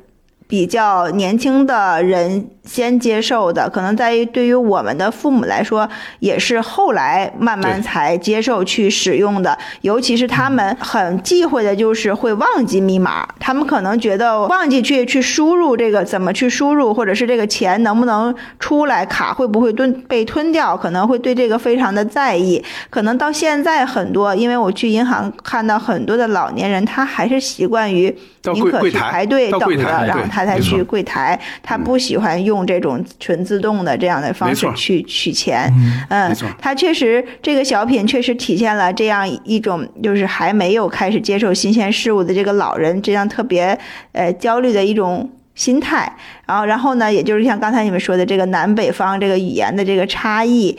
比较年轻的人先接受的，可能在于对于我们的父母来说，也是后来慢慢才接受去使用的。尤其是他们很忌讳的，就是会忘记密码。他们可能觉得忘记去去输入这个怎么去输入，或者是这个钱能不能出来，卡会不会吞被吞掉，可能会对这个非常的在意。可能到现在很多，因为我去银行看到很多的老年人，他还是习惯于到宁可去排队等着，柜台对然后他才去柜台，他不喜欢用这种纯自动的这样的方式去取钱。嗯他确实这个小品确实体现了这样一种就是还没有开始接受新鲜事物的这个老人这样特别呃焦虑的一种。心态，然后，然后呢，也就是像刚才你们说的这个南北方这个语言的这个差异，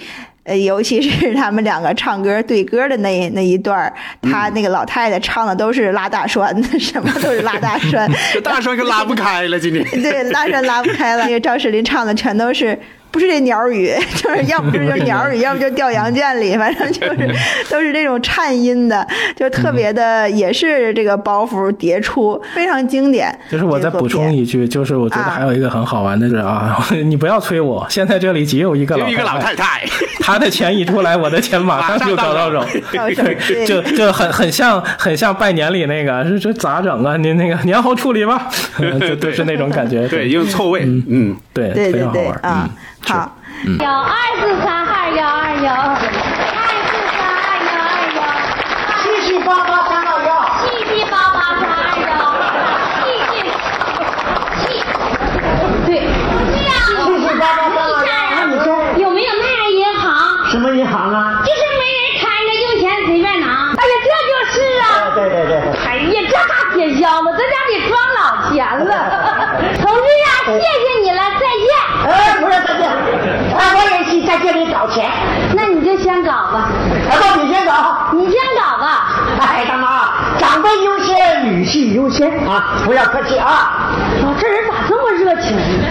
呃，尤其是 他们两个唱歌对歌的那那一段儿，他那个老太太唱的都是拉大栓的，什么都是拉大栓，这大栓可拉不开了，今天。对，拉栓拉不开了。那个赵世林唱的全都是。不是这鸟语，就是要不就是鸟语，要不就掉羊圈里，反正就是 都是这种颤音的，就特别的，也是这个包袱叠出，非常经典。就是我再补充一句，就是我觉得还有一个很好玩的是啊，你不要催我，现在这里只有一个老一个老太太，她的钱一出来，我的钱马上就找到手，到手对就就很很像很像拜年里那个，这这咋整啊？您那个年后处理吧，就就是那种感觉。对，因为错位，嗯，对，对对对非常好玩啊嗯，好。有二四三二幺二幺，二四三二幺二幺，七七八八三二幺，七七八八三二幺，七七七，对，对呀，七七八八三二幺，那你说有没有那样银行？什么银银行啊？就是没人看着，用钱随便拿。哎呀，这就是啊。对对对。哎呀，这大铁箱子，在家里装老钱了。同志呀，谢谢你了，再见。哎，不是再见，哎，我也去在这里搞钱。那你就先搞吧，哎，到你先搞。你先搞吧。哎，大妈，长辈优先，女婿优先啊！不要客气啊。哦，这人咋这么热情呢？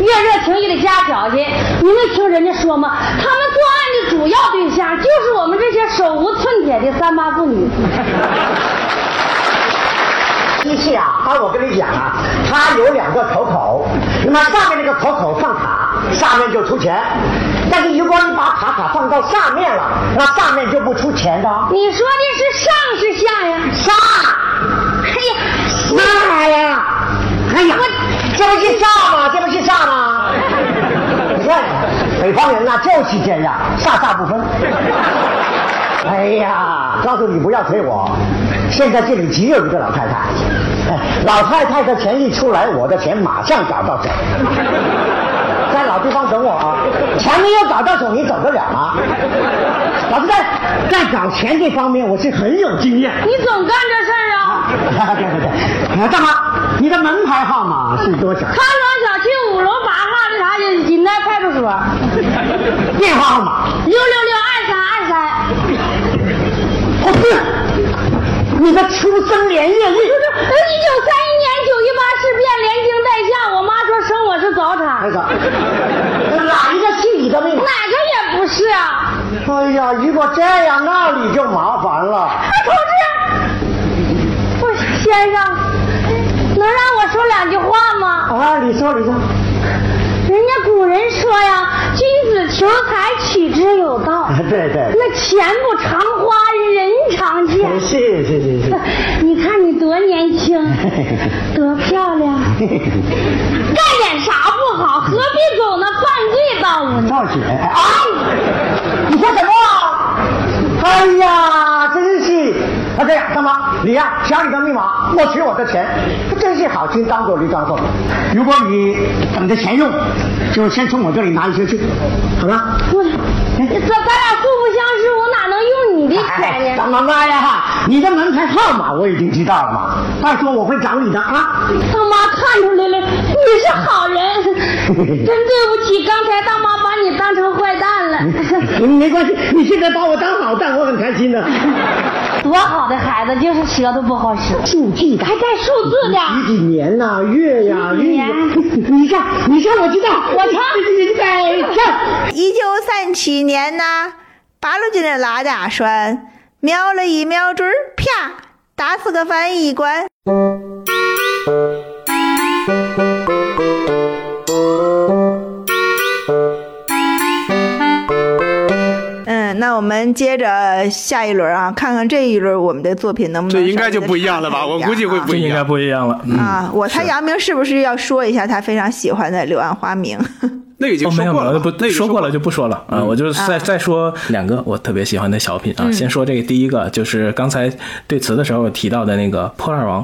越热情也得加条件。你没听人家说吗？他们作案的主要对象就是我们这些手无寸铁的三八妇女。机器啊，啊，我跟你讲啊，它有两个口口，那么上面那个口口放卡，下面就出钱。但是如果你把卡卡放到下面了，那下面就不出钱的。你说的是上是下呀？上，哎呀，那呀，哎呀，这不是上吗？这不是上吗？你看，北方人呐、就是这样，上下不分。哎呀，告诉你不要推我，现在这里只有一个老太太，哎老太太的钱一出来，我的钱马上找到手。在老地方等我啊，钱没有找到手，你走得了吗？老子在在找钱这方面我是很有经验。你总干这事儿啊？对对对，大妈，你的门牌号码是多少？康庄小区五楼八号那啥的锦泰派出所，电话号码？六六六二三二三。哦，对，你的出生年月日。一九三一年九一八事变连惊带吓，我妈说生我是早产，那个，哪一个是你的命？哪个也不是啊。哎呀，如果这样，那你就麻烦了。哎，同志，我先生，能让我说两句话吗？啊，你说，你说。人家古人说呀，君子求财，取之有道。对对。那钱不常花，人常见。是是是是。你看你多年轻，多漂亮，干点啥不好？何必走那犯罪道路呢？赵姐，啊，你说什么啊？哎呀，真是。那这样，大妈，你呀、抢你的密码，我取我的钱，真是好心当做驴装凤。如果你等着钱用，就先从我这里拿一些去，好吧？我，咱咱俩你的钱大呢？妈妈呀，你的门牌号码我已经知道了嘛，到时候我会找你的啊。大妈看出来了，你是好人，真对不起，刚才大妈把你当成坏蛋了。嗯没关系，你现在把我当好蛋，我很开心的。多好的孩子，就是舌头不好使，数记的，还带数字的。几几年呐、月呀、年，你看，你看，我知道，我唱你在唱。一九三七年呐，八路军的拉大栓，瞄了一瞄准儿，啪，打死个翻译官。嗯，那我们接着下一轮啊，看看这一轮我们的作品能不能这应该就不一样了吧？我估计会不一样。应该不一样了。嗯，啊。我猜杨明是不是要说一下他非常喜欢的《柳暗花明》？那个已经哦，没有没有，说过了吧，不那说过了就不说了啊！我就再再说两个我特别喜欢的小品啊。先说这个第一个，就是刚才对词的时候提到的那个《破烂王》。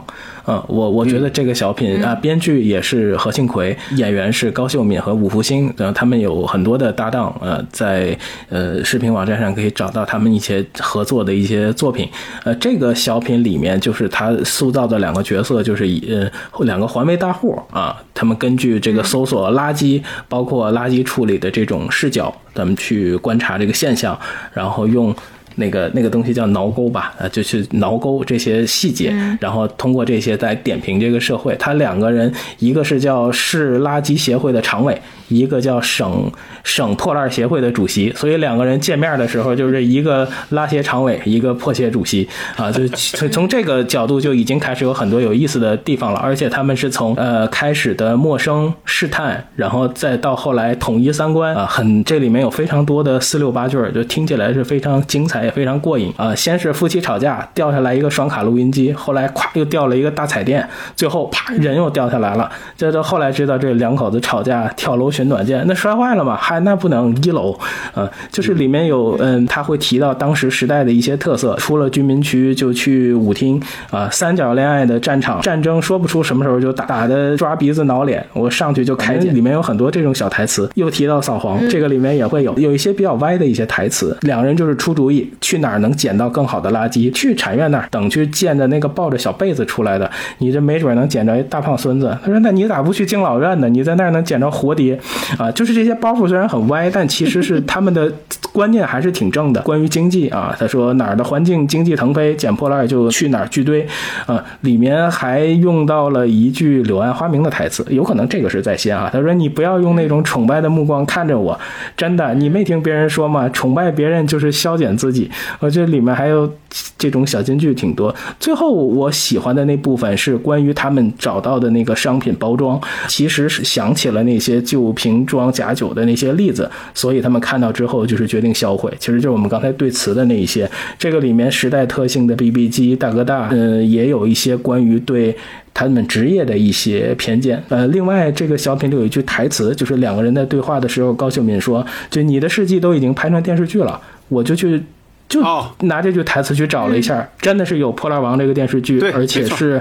嗯，我我觉得这个小品啊，编剧也是何庆魁，演员是高秀敏和武福星，呃，他们有很多的搭档，呃，在呃视频网站上可以找到他们一些合作的一些作品。呃，这个小品里面就是他塑造的两个角色，就是以呃两个环卫大户啊，他们根据这个搜索垃圾，包括垃圾处理的这种视角，咱们去观察这个现象，然后用。那个那个东西叫挠钩吧，啊，就去挠钩这些细节，然后通过这些来点评这个社会。他两个人，一个是叫市垃圾协会的常委，一个叫省省破烂协会的主席，所以两个人见面的时候，就是一个拉协常委，一个破协主席啊，就从从这个角度就已经开始有很多有意思的地方了。而且他们是从呃开始的陌生试探，然后再到后来统一三观啊，很这里面有非常多的四六八句，就听起来是非常精彩也非常过瘾。啊、先是夫妻吵架掉下来一个双卡录音机，后来咵又掉了一个大彩电，最后啪人又掉下来了。这都后来知道这两口子吵架跳楼寻短见，那摔坏了嘛，还那不能一楼，呃，就是里面有嗯，他会提到当时时代的一些特色，出了居民区就去舞厅啊、三角恋爱的战场，战争说不出什么时候就打，打的抓鼻子挠脸，我上去就开剑，里面有很多这种小台词，又提到扫黄，这个里面也会有有一些比较歪的一些台词，两人就是出主意，去哪儿能捡到更好的垃圾，去产院那儿等去见的那个抱着小被子出来的，你这没准能捡着一大胖孙子。他说那你咋不去敬老院呢？你在那儿能捡着活爹啊？就是这些包袱虽然很歪，但其实是他们的观念还是挺正的。关于经济啊，他说哪儿的环境经济腾飞，捡破烂就去哪儿聚堆，啊，里面还用到了一句柳暗花明的台词，有可能这个是在先啊。他说你不要用那种崇拜的目光看着我，真的，你没听别人说吗？崇拜别人就是消减自己。我觉得里面还有这种小金句挺多。最后我喜欢的那部分是关于他们找到的那个商品包装，其实是想起了那些旧瓶装假酒的那些例子，所以他们看到之后就是决定销毁。其实就是我们刚才对词的那一些，这个里面时代特性的 BB 机、大哥大，嗯，也有一些关于对。他们职业的一些偏见，呃，另外这个小品里有一句台词，就是两个人在对话的时候，高秀敏说：“就你的事迹都已经拍成电视剧了，我就去就哦拿这句台词去找了一下，真的是有《破烂王》这个电视剧，而且是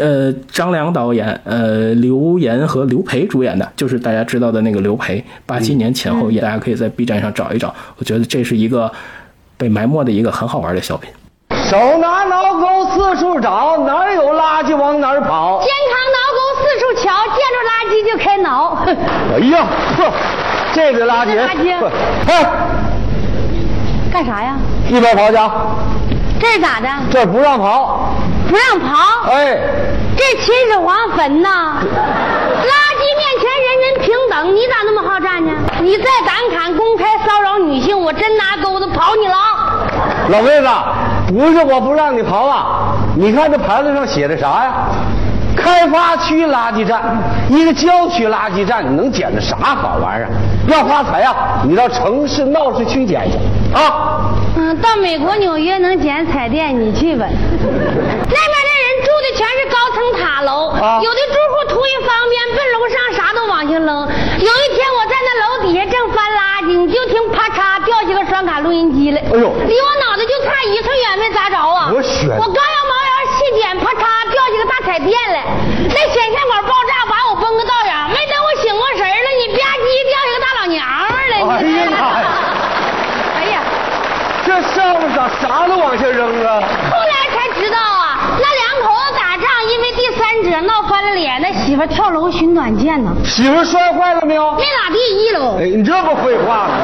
呃张良导演，呃刘岩和刘培主演的，就是大家知道的那个刘培，八七年前后也，大家可以在 B 站上找一找。我觉得这是一个被埋没的一个很好玩的小品。手拿挠钩四处找，哪儿有垃圾往哪儿跑。肩扛挠钩四处瞧，见着垃圾就开挠。哎呀，呵，这个垃圾，这垃圾哎，干啥呀？一边跑去，这是咋的？这不让跑。不让跑？哎，这秦始皇坟呐！垃圾面前人人平等，你咋那么好战呢？你再胆敢公开骚扰女性，我真拿钩子刨你了啊！老妹子，不是我不让你刨啊，你看这牌子上写的啥呀？开发区垃圾站，一个郊区垃圾站，你能捡着啥好玩意儿？要发财啊、你到城市闹市区捡去啊！嗯，到美国纽约能捡彩电，你去吧。那边的人住的全是高层塔楼，啊有的住户图一方便，奔楼上啥都往下扔。有一天我在那楼底下正翻垃圾，你就听啪嚓掉下个双卡录音机来，哎呦离我脑袋就差一寸远没砸着啊！我选我刚要彩电了，那显像管爆炸把我崩个道样，没等我醒过神儿来，你吧唧掉一个大老娘们儿来，哎你呀妈呀！哎呀！这上面咋啥都往下扔啊？后来才知道啊，那两口子打仗，因为第三者闹翻了脸，那媳妇跳楼寻短见呢，媳妇摔坏了没有？没咋地，一楼哎，你这不废话吗？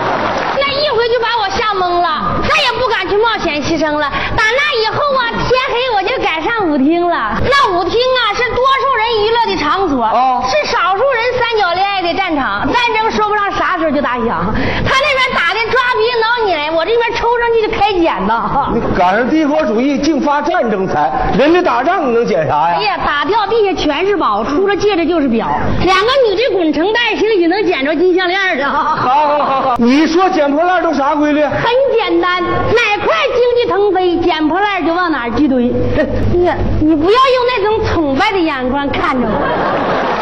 那一回就把我吓懵了，再也不敢去冒险牺牲了。打那以后啊，天黑我就改上舞厅了。那舞厅啊，是多数人娱乐的场所，哦是少数人三角恋爱的战场。战争说不上啥时候就打响，他那边打的抓皮挠我这边抽上去就开剪呐。你赶上帝国主义净发战争财，人家打仗你能捡啥呀？哎呀，打掉地下全是宝，除了戒指就是表。两个女的滚成带，心里能捡着金项链的。好好好好，你说捡破烂都啥规律？很简单，哪块经济腾飞，捡破烂就往哪儿聚堆。哎呀，你不要用那种崇拜的眼光看着我。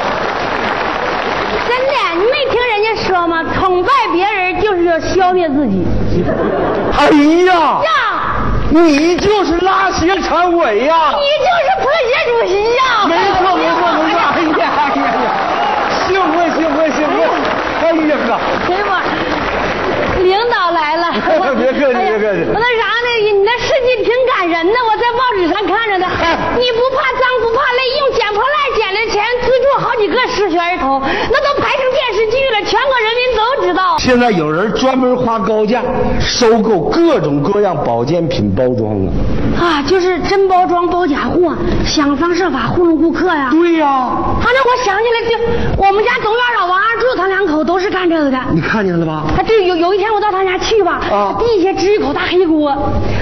真的，你没听人家说吗？崇拜别人就是要消灭自己。哎呀，呀，你就是拉协常委呀！你就是破协主席呀！没错没错没错！哎呀哎呀呀，幸会幸会幸会！哎呀哥，哎呀妈，领导来了。别客气别客气我那啥呢？你那事迹挺感人的，我在报纸上看着的。你不怕脏不怕累，用捡破烂捡的钱资助好几个失学儿童，那都拍成电视剧了，全国人民都知道。现在有人专门花高价收购各种各样保健品包装啊！啊，就是真包装包假货，想方设法糊弄顾客呀。对呀、啊，那我想起来，就我们家董院老王二柱他两口都是干这个的。你看见了吧？啊，对有有一天我到他家去吧，啊地下支一口大黑锅，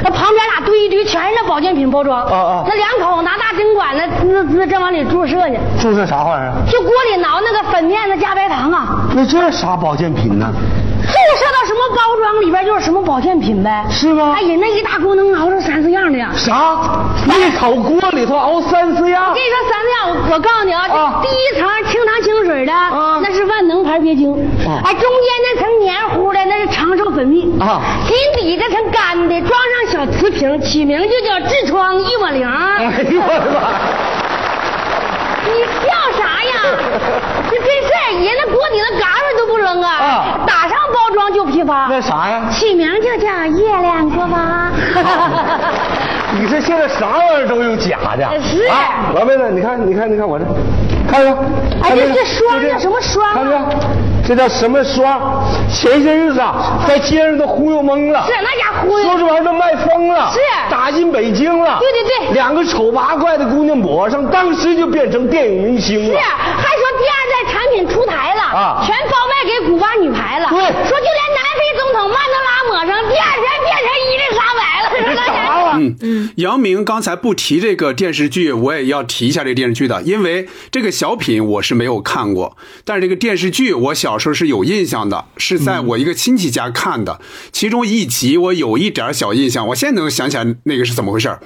那旁边俩堆一堆全是那保健品包装，啊啊那两口拿大针管子滋滋正往里注射呢，注射啥玩意儿？就锅里熬那个粉面子加白糖啊，那这啥保健品呢？注射到什么包装里边就是什么保健品呗。是吗哎呀，那一大锅能熬成三四样的呀。啥？一口锅里头熬三四样我跟？你说三四样，我我告诉你啊，啊这第一层清汤清水的，啊那是万能牌别精，啊哎，中间那层黏糊的那是长寿粉蜜，啊紧底这层干的，装上小瓷瓶，起名就叫痔疮一抹零。哎呦我的妈！你笑啥呀？这真事儿，人那锅底那嘎巴都不扔啊，啊打上包装就批发。那啥呀？起名就叫月亮锅巴。你这现在啥玩意儿都有假的？是啊，老妹子，你看，你看，你看我这，看着，哎呀这这霜叫什么霜啊？看着，这叫什么霜？前些日子啊，在街上都忽悠懵了。是那家忽悠。说这玩意儿都卖疯了，是。打进北京了。对对对。两个丑八怪的姑娘抹上，当时就变成电影明星了。是，还说第二代产品出台了，啊。全包卖给古巴女排了。对。说就连南非总统曼德拉抹上，第二天变成伊丽莎白了。说那啥玩意儿？嗯，杨明刚才不提这个电视剧，我也要提一下这个电视剧的，因为这个小品我是没有看过，但是这个电视剧我小时候是有印象的，是在我一个亲戚家看的，其中一集我有一点小印象，我现在能想起来那个是怎么回事儿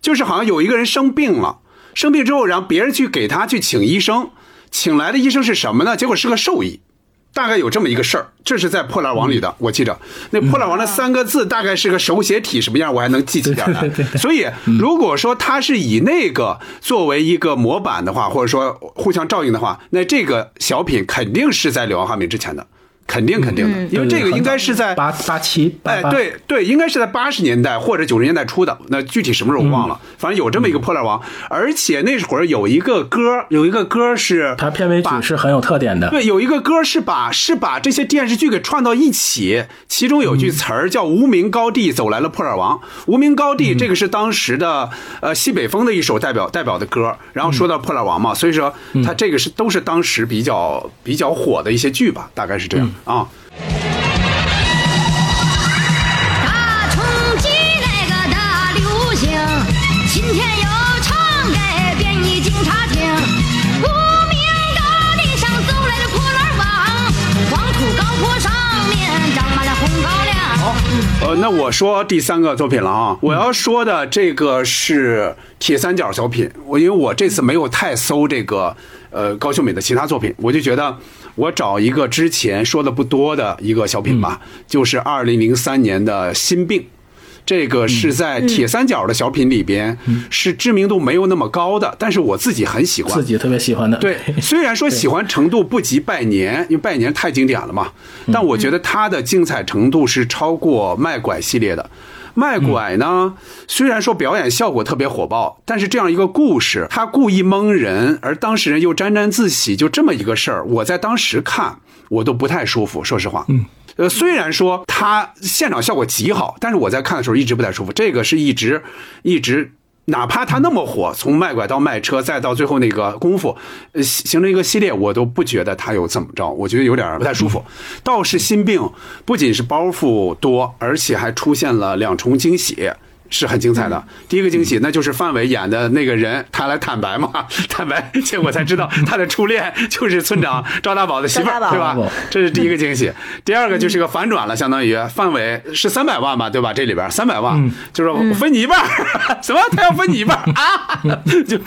就是好像有一个人生病了，生病之后然后别人去给他去请医生，请来的医生是什么呢？结果是个兽医。大概有这么一个事儿，这是在《破烂王》里的，我记着。那《破烂王》的三个字大概是个手写体什么样，我还能记起点来。所以，如果说他是以那个作为一个模板的话，或者说互相照应的话，那这个小品肯定是在《柳暗花明》之前的，肯定肯定的，因为这个应该是在八八七，哎，对对，应该是在八十年代或者九十年代初的，那具体什么时候我忘了，反正有这么一个破烂王，而且那会儿有一个歌，有一个歌是它片尾曲是很有特点的。对，有一个歌是把是把这些电视剧给串到一起，其中有句词儿叫“无名高地走来了破烂王”。无名高地这个是当时的呃西北风的一首代表代表的歌，然后说到破烂王嘛，所以说它这个是都是当时比较比较火的一些剧吧，大概是这样啊。大冲击那个大流行，今天又唱给便衣警察听。无名高地上走来的破烂王，黄土高坡上面长满了红高粱。呃，那我说第三个作品了啊，我要说的这个是铁三角小品。我因为我这次没有太搜这个呃高秀敏的其他作品，我就觉得我找一个之前说的不多的一个小品吧，就是二零零三年的《心病》。这个是在铁三角的小品里边是知名度没有那么高的，但是我自己很喜欢，自己特别喜欢的。对，虽然说喜欢程度不及拜年，因为拜年太经典了嘛，但我觉得它的精彩程度是超过卖拐系列的。卖拐呢，虽然说表演效果特别火爆，但是这样一个故事，他故意蒙人，而当事人又沾沾自喜，就这么一个事儿，我在当时看我都不太舒服，说实话。嗯。呃，虽然说他现场效果极好，但是我在看的时候一直不太舒服。这个是一直一直，哪怕他那么火，从卖拐到卖车，再到最后那个功夫，呃，形成一个系列，我都不觉得他有怎么着，我觉得有点不太舒服。倒是心病，不仅是包袱多，而且还出现了两重惊喜。是很精彩的。第一个惊喜，那就是范伟演的那个人，他来坦白嘛，坦白，结果才知道他的初恋就是村长 赵大宝的媳妇对吧？这是第一个惊喜。第二个就是个反转了，相当于范伟是三百万吧，对吧？这里边三百万，就是说分你一半儿，什么？他要分你一半儿啊？就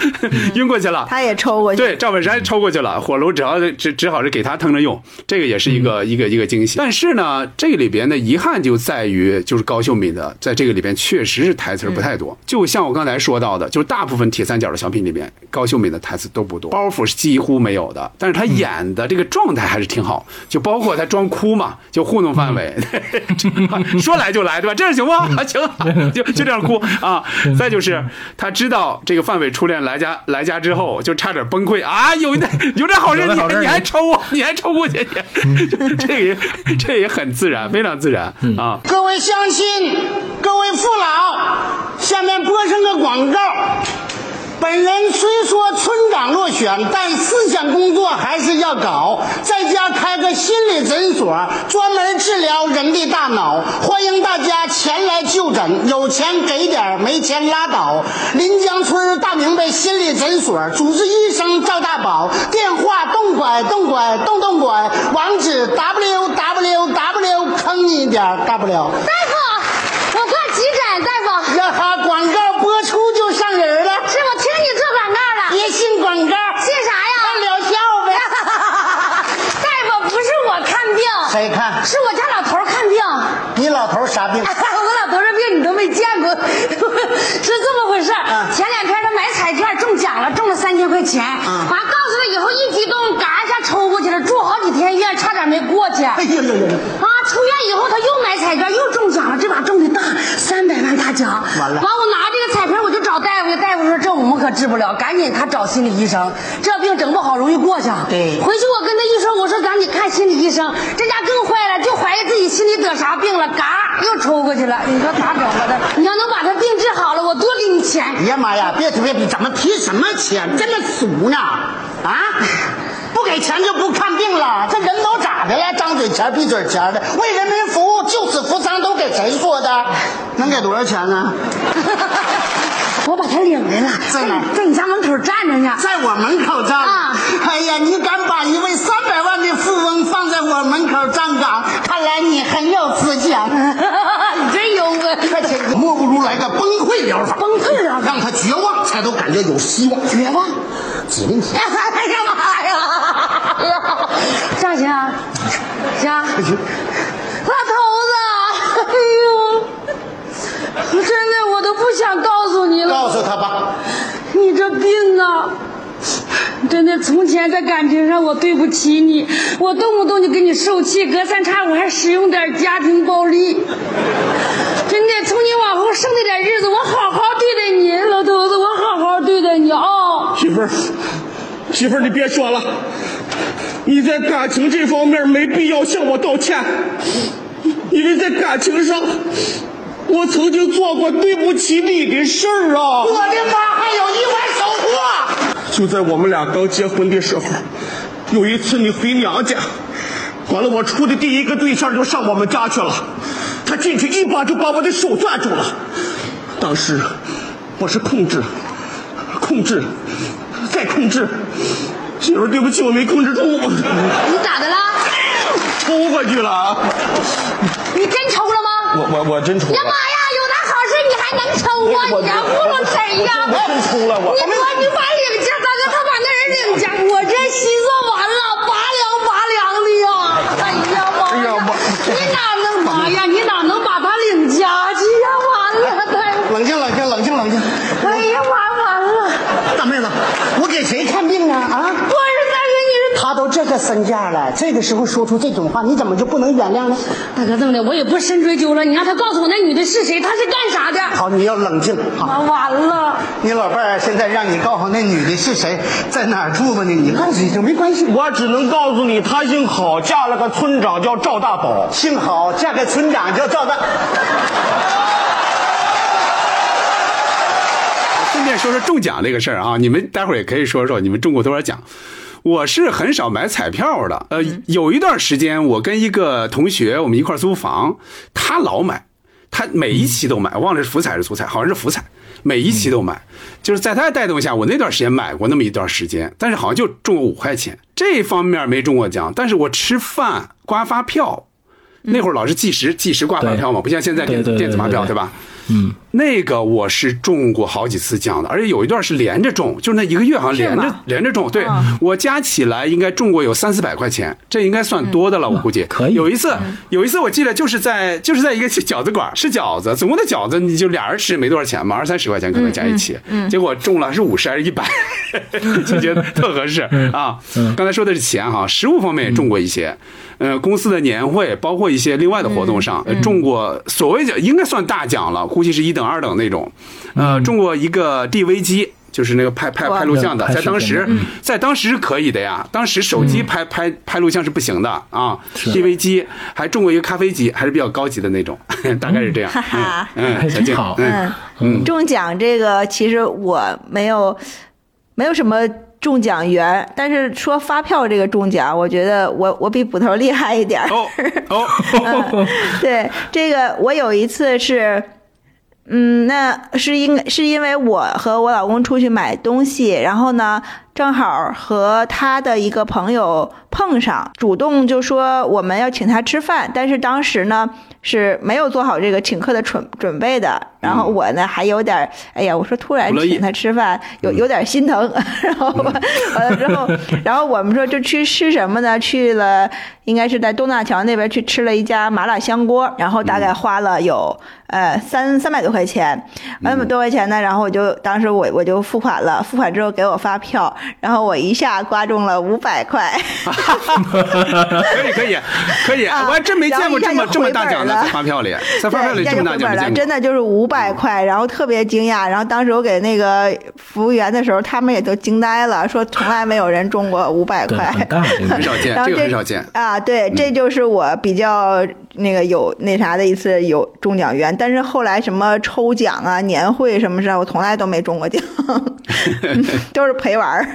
晕过去了。他也抽过去。对，赵本山抽过去了，火炉只要只只好是给他腾着用，这个也是一个、一个一个惊喜。但是呢，这里边的遗憾就在于，就是高秀敏的在这个里边确实是台词不太多，就像我刚才说到的，就是大部分铁三角的小品里面，高秀敏的台词都不多，包袱是几乎没有的，但是她演的这个状态还是挺好，就包括她装哭嘛，就糊弄范伟，说来就来，对吧？这样行吗？啊，行，就就这样哭啊。再就是她知道这个范伟初恋来家来家之后，就差点崩溃啊！有点有点好事，有点好事你你还抽我，你还抽过去，你 这个也这也很自然，非常自然啊。各位乡亲，各位父老，下面播上个广告。本人虽说村长落选，但思想工作还是要搞，在家开个心理诊所，专门治疗人的大脑，欢迎大家前来就诊，有钱给点，没钱拉倒。临江村大明白心理诊所，主治医生赵大宝，电话动拐动拐动动拐，网址 w w w 坑你一点儿，大不了。大夫，我挂急诊，大夫，呀哈，广告播出就上人了，是我听你做广告了，别信广告，信啥呀？看疗效呗。大夫，不是我看病，谁看？是我家老头看病。你老头啥病？我老头儿这病你都没见过，是这么回事。嗯前两天他买彩券中奖了，中了三千块钱。嗯完告诉他以后一激动，嘎一下抽过去了，住好几天院，差点没过去。哎呦呦呦呦！啊！出院以后他又买彩券，又中奖了，这把中的大，三百万大奖。完了完我拿这个彩票大夫，大夫说这我们可治不了，赶紧他找心理医生，这病整不好容易过去。对回去我跟他一说，我说赶紧看心理医生，这家更坏了，就怀疑自己心里得啥病了，嘎又抽过去了。你说咋整吧的？你要能把他病治好了，我多给你钱。哎呀妈呀！别提别提，怎么提什么钱？这么俗呢？啊？不给钱就不看病了？这人都咋的了？张嘴钱闭嘴钱的，为人民服务，救死扶伤，都给谁说的？能给多少钱呢？我把他领来了，在哪在你家门口站着呢。在我门口站。啊哎呀，你敢把一位三百万的富翁放在我门口站岗，看来你很有思想。你真幽默。莫不如来个崩溃疗法，崩溃疗法让他绝望，才都感觉有希望。绝望。指令题。哎呀妈 呀！哎呀，张行，行，老头子，真的我都不想告诉你了。告诉他吧，你这病啊，真的，从前在感情上我对不起你，我动不动就给你受气，隔三差五还使用点家庭暴力。真的，从你往后剩那点日子，我好好对待你，老头子，我好好对待你啊、媳妇儿，媳妇儿，你别说了，你在感情这方面没必要向我道歉，因为在感情上，我曾经做过对不起你的事儿啊。我的妈，还有意外收获。就在我们俩刚结婚的时候，有一次你回娘家，完了我处的第一个对象就上我们家去了，他进去一把就把我的手攥住了，当时我是控制，控制，再控制，媳妇对不起，我没控制住，你咋的了？抽过去了啊，你真抽了吗？我我我真抽了呀妈。呀，有那好事你还能抽啊？我你家糊弄谁呀？我真抽了我你说你把领家，大哥他把那人领家，我这心算完了，拔凉拔凉的呀！哎呀妈哎呀妈你哪能妈呀？你哪能把他领家去呀？完了，太冷静冷静冷静冷静，哎呀完完了！大妹子，我给谁看病啊？啊？他都这个身价了，这个时候说出这种话，你怎么就不能原谅呢？大哥这么的，我也不深追究了。你让他告诉我那女的是谁，她是干啥的？好，你要冷静。好，妈完了！你老伴儿现在让你告诉那女的是谁，在哪儿住吧呢？你告诉一声没关系。我只能告诉你，她姓郝，嫁了个村长叫赵大宝。姓郝嫁给村长叫赵大。顺便说说中奖这个事儿啊，你们待会儿也可以说说你们中过多少奖。我是很少买彩票的，呃，有一段时间我跟一个同学我们一块儿租房，他老买，他每一期都买，忘了是福彩还是足彩，好像是福彩，每一期都买。就是在他的带动下，我那段时间买过那么一段时间，但是好像就中过五块钱，这方面没中过奖。但是我吃饭刮发票，那会儿老是计时计时挂发票嘛，不像现在电对对对电子发票对吧？嗯，那个我是中过好几次奖的，而且有一段是连着中，就是那一个月好像连着连着中。对、我加起来应该中过有三四百块钱，这应该算多的了，我估计。可以有一次，有一次我记得就是在就是在一个饺子馆吃饺子，总共的饺子你就俩人吃没多少钱嘛，二三十块钱可能加一起，结果中了是五十还是一百，就觉得特合适啊。刚才说的是钱哈，食物方面也中过一些。呃，公司的年会，包括一些另外的活动上，呃中过所谓的应该算大奖了，估计是一等、二等那种。呃，中过一个 DV 机，就是那个拍拍拍录像的，在当时在当时是可以的呀。当时手机拍拍拍录像是不行的啊，DV 机还中过一个咖啡机，还是比较高级的那种，大概是这样。哈哈。嗯，小静好。嗯。嗯，中奖这个其实我没有没有什么中奖缘，但是说发票这个中奖，我觉得我我比捕头厉害一点。哦 对，这个我有一次是，嗯，那是因是因为我和我老公出去买东西，然后呢，正好和他的一个朋友碰上，主动就说我们要请他吃饭，但是当时呢是没有做好这个请客的准准备的。然后我呢还有点儿，哎呀，我说突然请他吃饭，有有点心疼。然后完了之后，然后我们说就去吃什么呢？去了应该是在东大桥那边去吃了一家麻辣香锅，然后大概花了有呃三三百多块钱，三百多块钱呢，然后我就当时我我就付款了，付款之后给我发票，然后我一下刮中了五百块。可以可以可以，啊我还真没见过这么这么大奖了在发票里，在发票里对，这么大回本了。真的就是五百块，然后特别惊讶。然后当时我给那个服务员的时候，他们也都惊呆了，说从来没有人中过五百对，块。很少见，然后这个很少见。啊，对，这就是我比较那个有那啥的一次有中奖缘，但是后来什么抽奖啊、年会什么事儿，我从来都没中过奖，都是陪玩儿。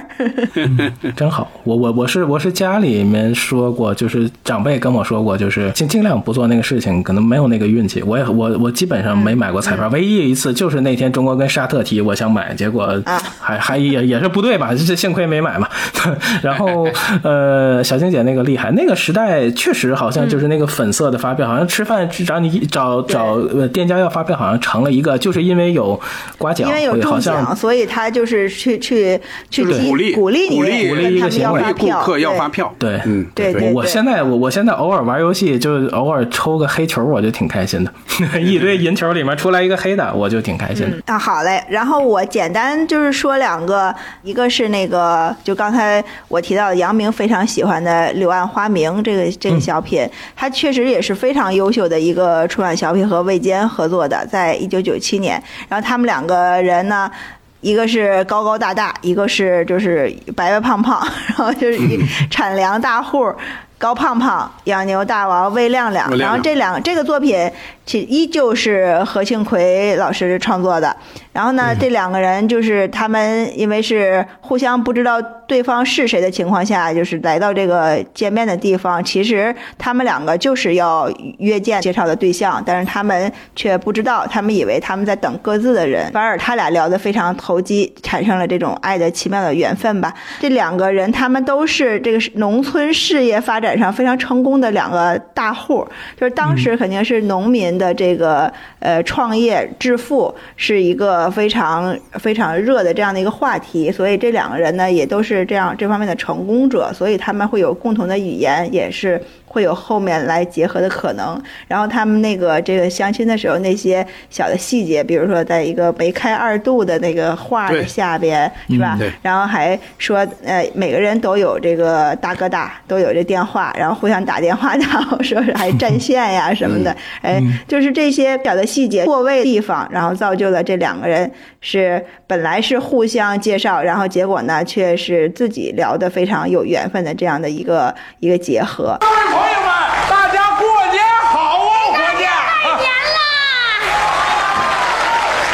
真好，我我我是我是家里面说过，就是长辈跟我说过，就是尽尽量不做那个事情，可能没有那个运气。我也我我基本上没买过彩票，唯一一次就是那天中国跟沙特踢，我想买，结果啊。还还也也是不对吧？这幸亏没买嘛。然后 呃，小青姐那个厉害，那个时代确实好像就是那个粉色的发票，好像吃饭找你找找呃店家要发票，好像成了一个，就是因为有刮奖，因为有中会好像奖，所以他就是去去去鼓励鼓励你，鼓励鼓励一个行为要发票，顾客要对。发票，对。嗯，对对我我现在我我现在偶尔玩游戏，就偶尔抽个黑球，我就挺开心的。一堆银球里面出来一个黑的，我就挺开心的。啊，好嘞。然后我简单就是说两个，一个是那个就刚才我提到的杨明非常喜欢的《柳暗花明》这个这个小品，它确实也是非常优秀的一个春晚小品，和魏坚合作的，在一九九七年。然后他们两个人呢。一个是高高大大，一个是就是白白胖胖，然后就是一产粮大户，高胖胖、养牛大王魏亮亮。然后这两这个作品其依旧是何庆魁老师创作的。然后呢，这两个人就是他们因为是互相不知道对方是谁的情况下，就是来到这个见面的地方。其实他们两个就是要约见介绍的对象，但是他们却不知道，他们以为他们在等各自的人。反而他俩聊得非常投机，产生了这种爱的奇妙的缘分吧。这两个人他们都是这个农村事业发展上非常成功的两个大户，就是当时肯定是农民的这个呃创业致富是一个非常非常热的这样的一个话题，所以这两个人呢也都是这样这方面的成功者，所以他们会有共同的语言，也是会有后面来结合的可能。然后他们那个这个相亲的时候那些小的细节，比如说在一个梅开二度的那个画的下边，是吧？然后还说，呃，每个人都有这个大哥大，都有这电话，然后互相打电话，然后说是还占线呀什么的，哎，就是这些小的细节错位的地方，然后造就了这两个人是本来是互相介绍，然后结果呢却是自己聊得非常有缘分的这样的一个一个结合。朋友们，大家过年好啊！过年，年啦！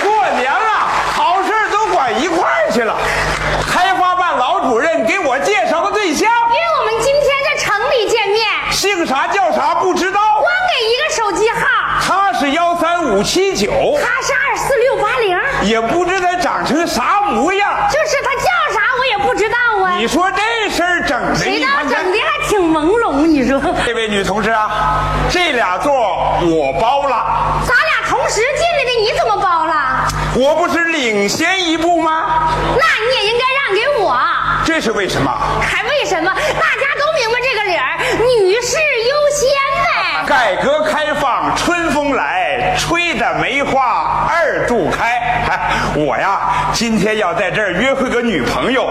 过年了，好事都管一块儿去了。开发办老主任给我介绍个对象，因为我们今天在城里见面，姓啥叫啥不知道，光给一个手机号，他是幺三五七九，他是二四六八零，也不知他长成啥模样。就是他叫啥我也不知道啊。你说这事儿整的，谁道整的还挺朦胧，你说？这位女同志啊，这俩座我包了，咱俩同时进来的，你怎么包了？我不是领先一步吗？那你也应该让给我。这是为什么？还为什么？大家都明白这个理儿，女士优先呗。改革开放春风来，吹得梅花二度开。哎，我呀，今天要在这儿约会个女朋友，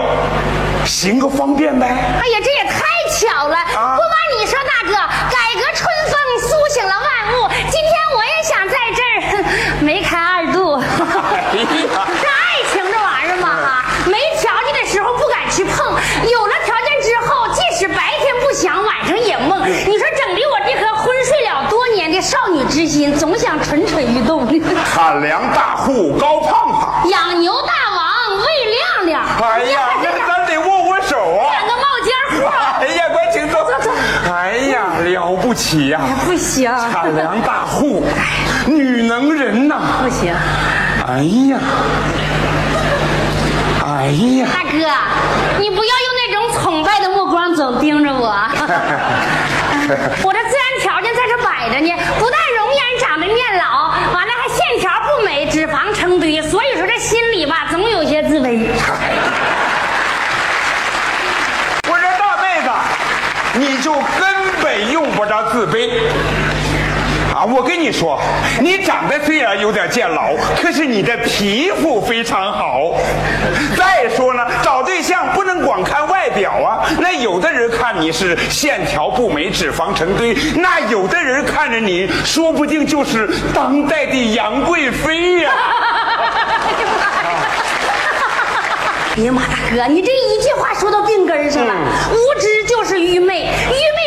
行个方便呗。哎呀，这也太巧了！啊不瞒你说，大哥，改革春风苏醒了万物。今天我也想在这儿 梅开二度。这爱情这玩意儿嘛哈，没条件的时候不敢去碰，有了条件之后，即使白天不想，晚上也梦。你说整的我这颗昏睡了多年的少女之心，总想蠢蠢欲动。产粮大户高胖胖，养牛大王魏亮亮，哎呀，这咱得握握手啊！两个冒尖货。哎呀，快请坐。坐坐哎呀，起呀、不行，产粮大户，女能人呐、不行。哎呀，哎呀，大哥，你不要用那种崇拜的目光总盯着我。我这自然条件在这摆着呢，不但容颜长得面老，完了还线条不美，脂肪成堆，所以说这心里吧总有些自卑。我说大妹子，你就根本用不着自卑。啊，我跟你说，你长得虽然有点见老，可是你的皮肤非常好。再说呢，找对象不能光看外表啊。那有的人看你是线条不美、脂肪成堆，那有的人看着你，说不定就是当代的杨贵妃呀、哎呀妈，大哥，你这一句话说到病根儿上了。无知就是愚昧，愚昧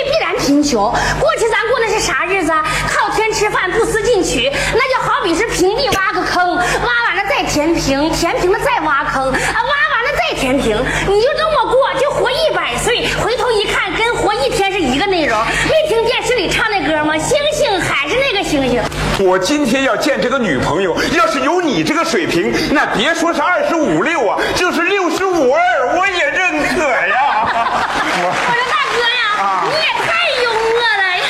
贫穷。过去咱过的是啥日子啊？靠天吃饭，不思进取，那就好比是平地挖个坑，挖完了再填平，填平了再挖坑，啊，挖完了再填平，你就这么过，就活一百岁。回头一看，跟活一天是一个内容。没听电视里唱那歌吗？星星还是那个星星。我今天要见这个女朋友，要是有你这个水平，那别说是二十五六啊，就是六十五二我也认可呀。我说大哥呀，你也太幽默了呀！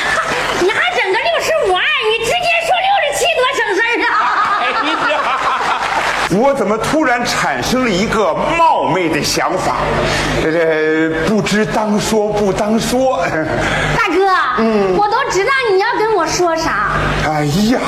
你还整个六十五二，你直接说六十七多省事儿啊！哎呀，我怎么突然产生了一个冒昧的想法？这这不知当说不当说。大哥，嗯，我都知道你要跟我说啥。哎呀，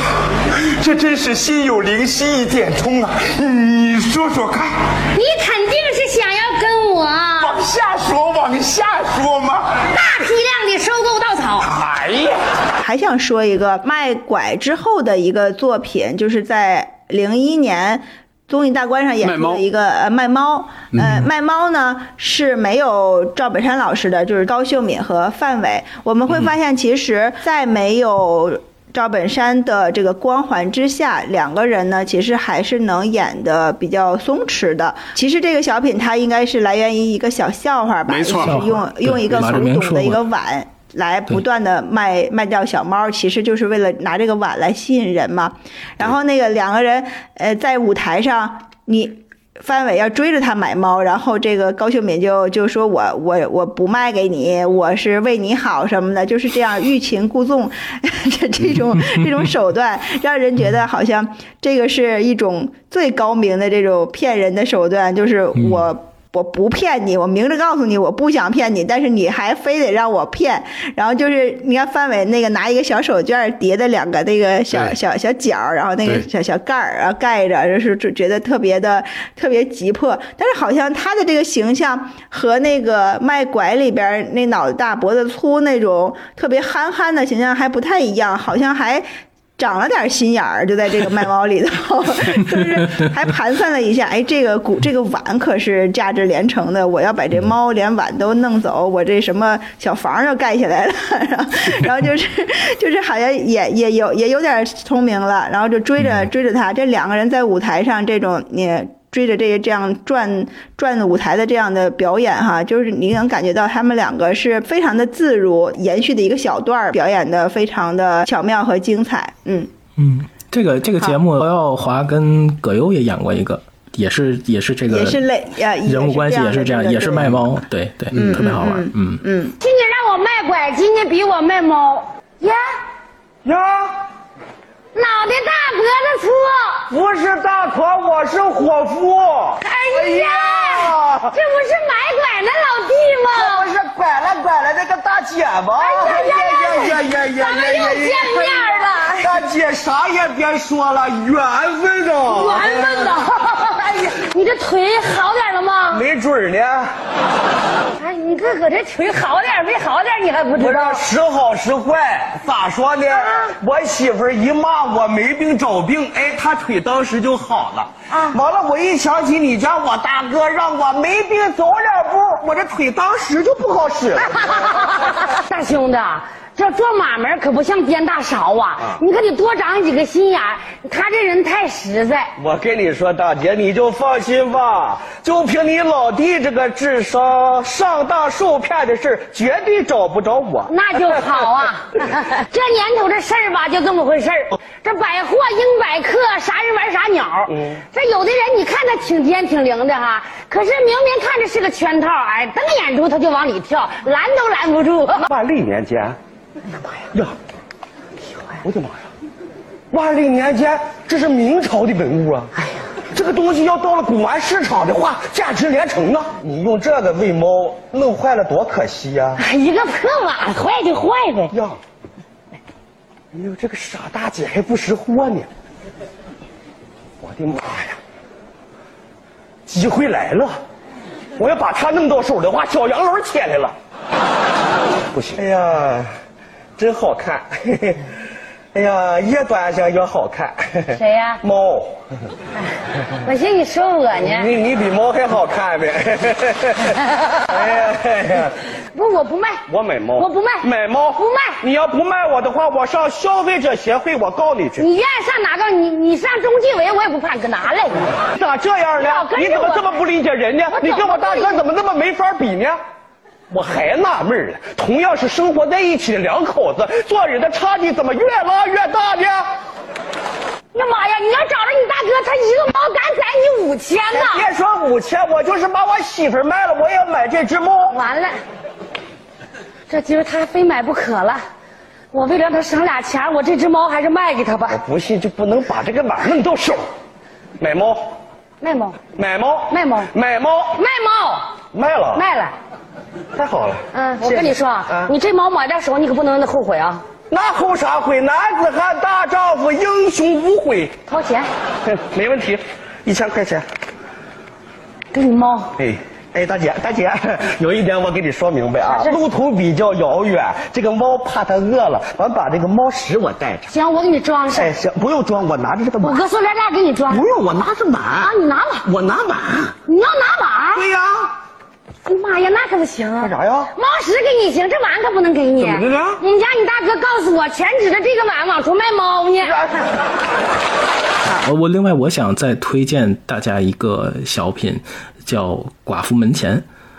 这真是心有灵犀一点通啊！你说说看，你肯定是想要跟我往下说，往下说嘛。大批量的收购稻草。哎呀，还想说一个卖拐之后的一个作品，就是在零一年。综艺大观上演出的一个呃卖猫，呃卖猫呢是没有赵本山老师的，就是高秀敏和范伟。我们会发现，其实，在没有赵本山的这个光环之下，两个人呢其实还是能演的比较松弛的。其实这个小品它应该是来源于一个小笑话吧，没错就是用用一个古董的一个碗。来不断的卖卖掉小猫，其实就是为了拿这个碗来吸引人嘛。然后那个两个人，呃，在舞台上，你范伟要追着他买猫，然后这个高秀敏就就说我我我不卖给你，我是为你好什么的，就是这样欲擒故纵，这这种这种手段，让人觉得好像这个是一种最高明的这种骗人的手段，就是我。我不骗你，我明着告诉你我不想骗你，但是你还非得让我骗。然后就是你看范伟那个拿一个小手绢叠的两个那个小小小角，然后那个小小盖儿啊盖着，就是就觉得特别的特别急迫。但是好像他的这个形象和那个卖拐里边那脑子大脖子粗那种特别憨憨的形象还不太一样，好像还。长了点心眼儿，就在这个卖猫里头，就是还盘算了一下，哎，这个古这个碗可是价值连城的，我要把这猫连碗都弄走，我这什么小房要盖起来了，然后 然后就是就是好像也也有也有点聪明了，然后就追着追着他，这两个人在舞台上这种你。追着这个这样转转舞台的这样的表演哈，就是你能感觉到他们两个是非常的自如，延续的一个小段儿，表演的非常的巧妙和精彩。嗯。嗯，这个这个节目，侯耀华跟葛优也演过一个，也是也是这个，也是类呀，人物关系也是这样，也是卖猫，对对，嗯特别好玩。嗯。嗯，今天让我卖拐，今天比我卖猫。呀？呀，脑袋大脖子粗。不是大婆，我是伙夫。哎呀，这不是买拐的老弟吗？这不是拐了拐了那个大姐吗？哎呀呀呀呀呀咱们又见面了。大姐啥也别说了，缘分呐！缘分呐！哎呀，你这腿好点了吗？没准儿呢。哎，你这搁这腿好点没好点，你还不知道？时好时坏，咋说呢？我媳妇儿一骂我没病找病，哎，她腿当时就好了。啊，完了，我一想起你家我大哥让我没病走两步，我这腿当时就不好使了。大兄弟。这做买卖可不像颠大勺啊！你可得多长几个心眼儿。他这人太实在。我跟你说，大姐你就放心吧，就凭你老弟这个智商，上当受骗的事儿绝对找不着我。那就好啊！这年头这事儿吧，就这么回事儿。这百货、应百客，啥人玩啥，鸟。这有的人你看他挺尖挺灵的哈，可是明明看着是个圈套，哎，瞪眼珠他就往里跳，拦都拦不住。万历年间，哎呀妈呀！呀，我的妈呀！万历年间，这是明朝的文物啊！哎呀，这个东西要到了古玩市场的话，价值连城啊！你用这个喂猫，弄坏了多可惜呀、一个破碗坏就坏呗。呀！哎呦，这个傻大姐还不识货呢！我的妈呀！机会来了，我要把它弄到手的话，小洋楼起来了。不行！哎呀，真好看！嘿嘿，哎呀，越端详越好看。谁呀 猫。我寻思你说我呢。你你比猫还好看呗！哎呀哎呀！不，我不卖。我买猫，我不卖买猫不卖你要不卖我的话，我上消费者协会，我告你去。你愿意上哪个？你你上中纪委，我也不怕，搁哪来？咋这样呢你怎么这么不理解人呢？你跟我大哥怎么那么没法比呢？我还纳闷了，同样是生活在一起的两口子，做人的差距怎么越拉越大呢？呀妈呀！你要找着你大哥，他一个猫敢宰你五千呢！别说五千，我就是把我媳妇卖了，我也要买这只猫。完了，这今儿他非买不可了。我为了让他省俩钱，我这只猫还是卖给他吧。我不信就不能把这个碗弄到手。买猫，卖猫，买猫，卖猫买猫，卖猫，卖了，卖了。太好了。嗯，我跟你说啊啊，你这猫买到手，你可不能后悔啊！那后啥悔？男子汉大丈夫，英雄无悔。掏钱，没问题，一千块钱。给你猫。哎哎，大姐大姐，有一点我给你说明白啊路途比较遥远，这个猫怕它饿了，完把这个猫食我带着。行，我给你装上哎，，行，不用装，我拿着这个碗。我搁塑料袋给你装。不用，我拿着碗。啊，你拿吧，我拿碗。你要拿碗。对呀妈呀，那可不行啊！干啥呀猫食给你行，这碗可不能给你。怎么的呢我们家你大哥告诉我，全指着这个碗往出卖猫呢。我，我另外我想再推荐大家一个小品，叫《寡妇门前》。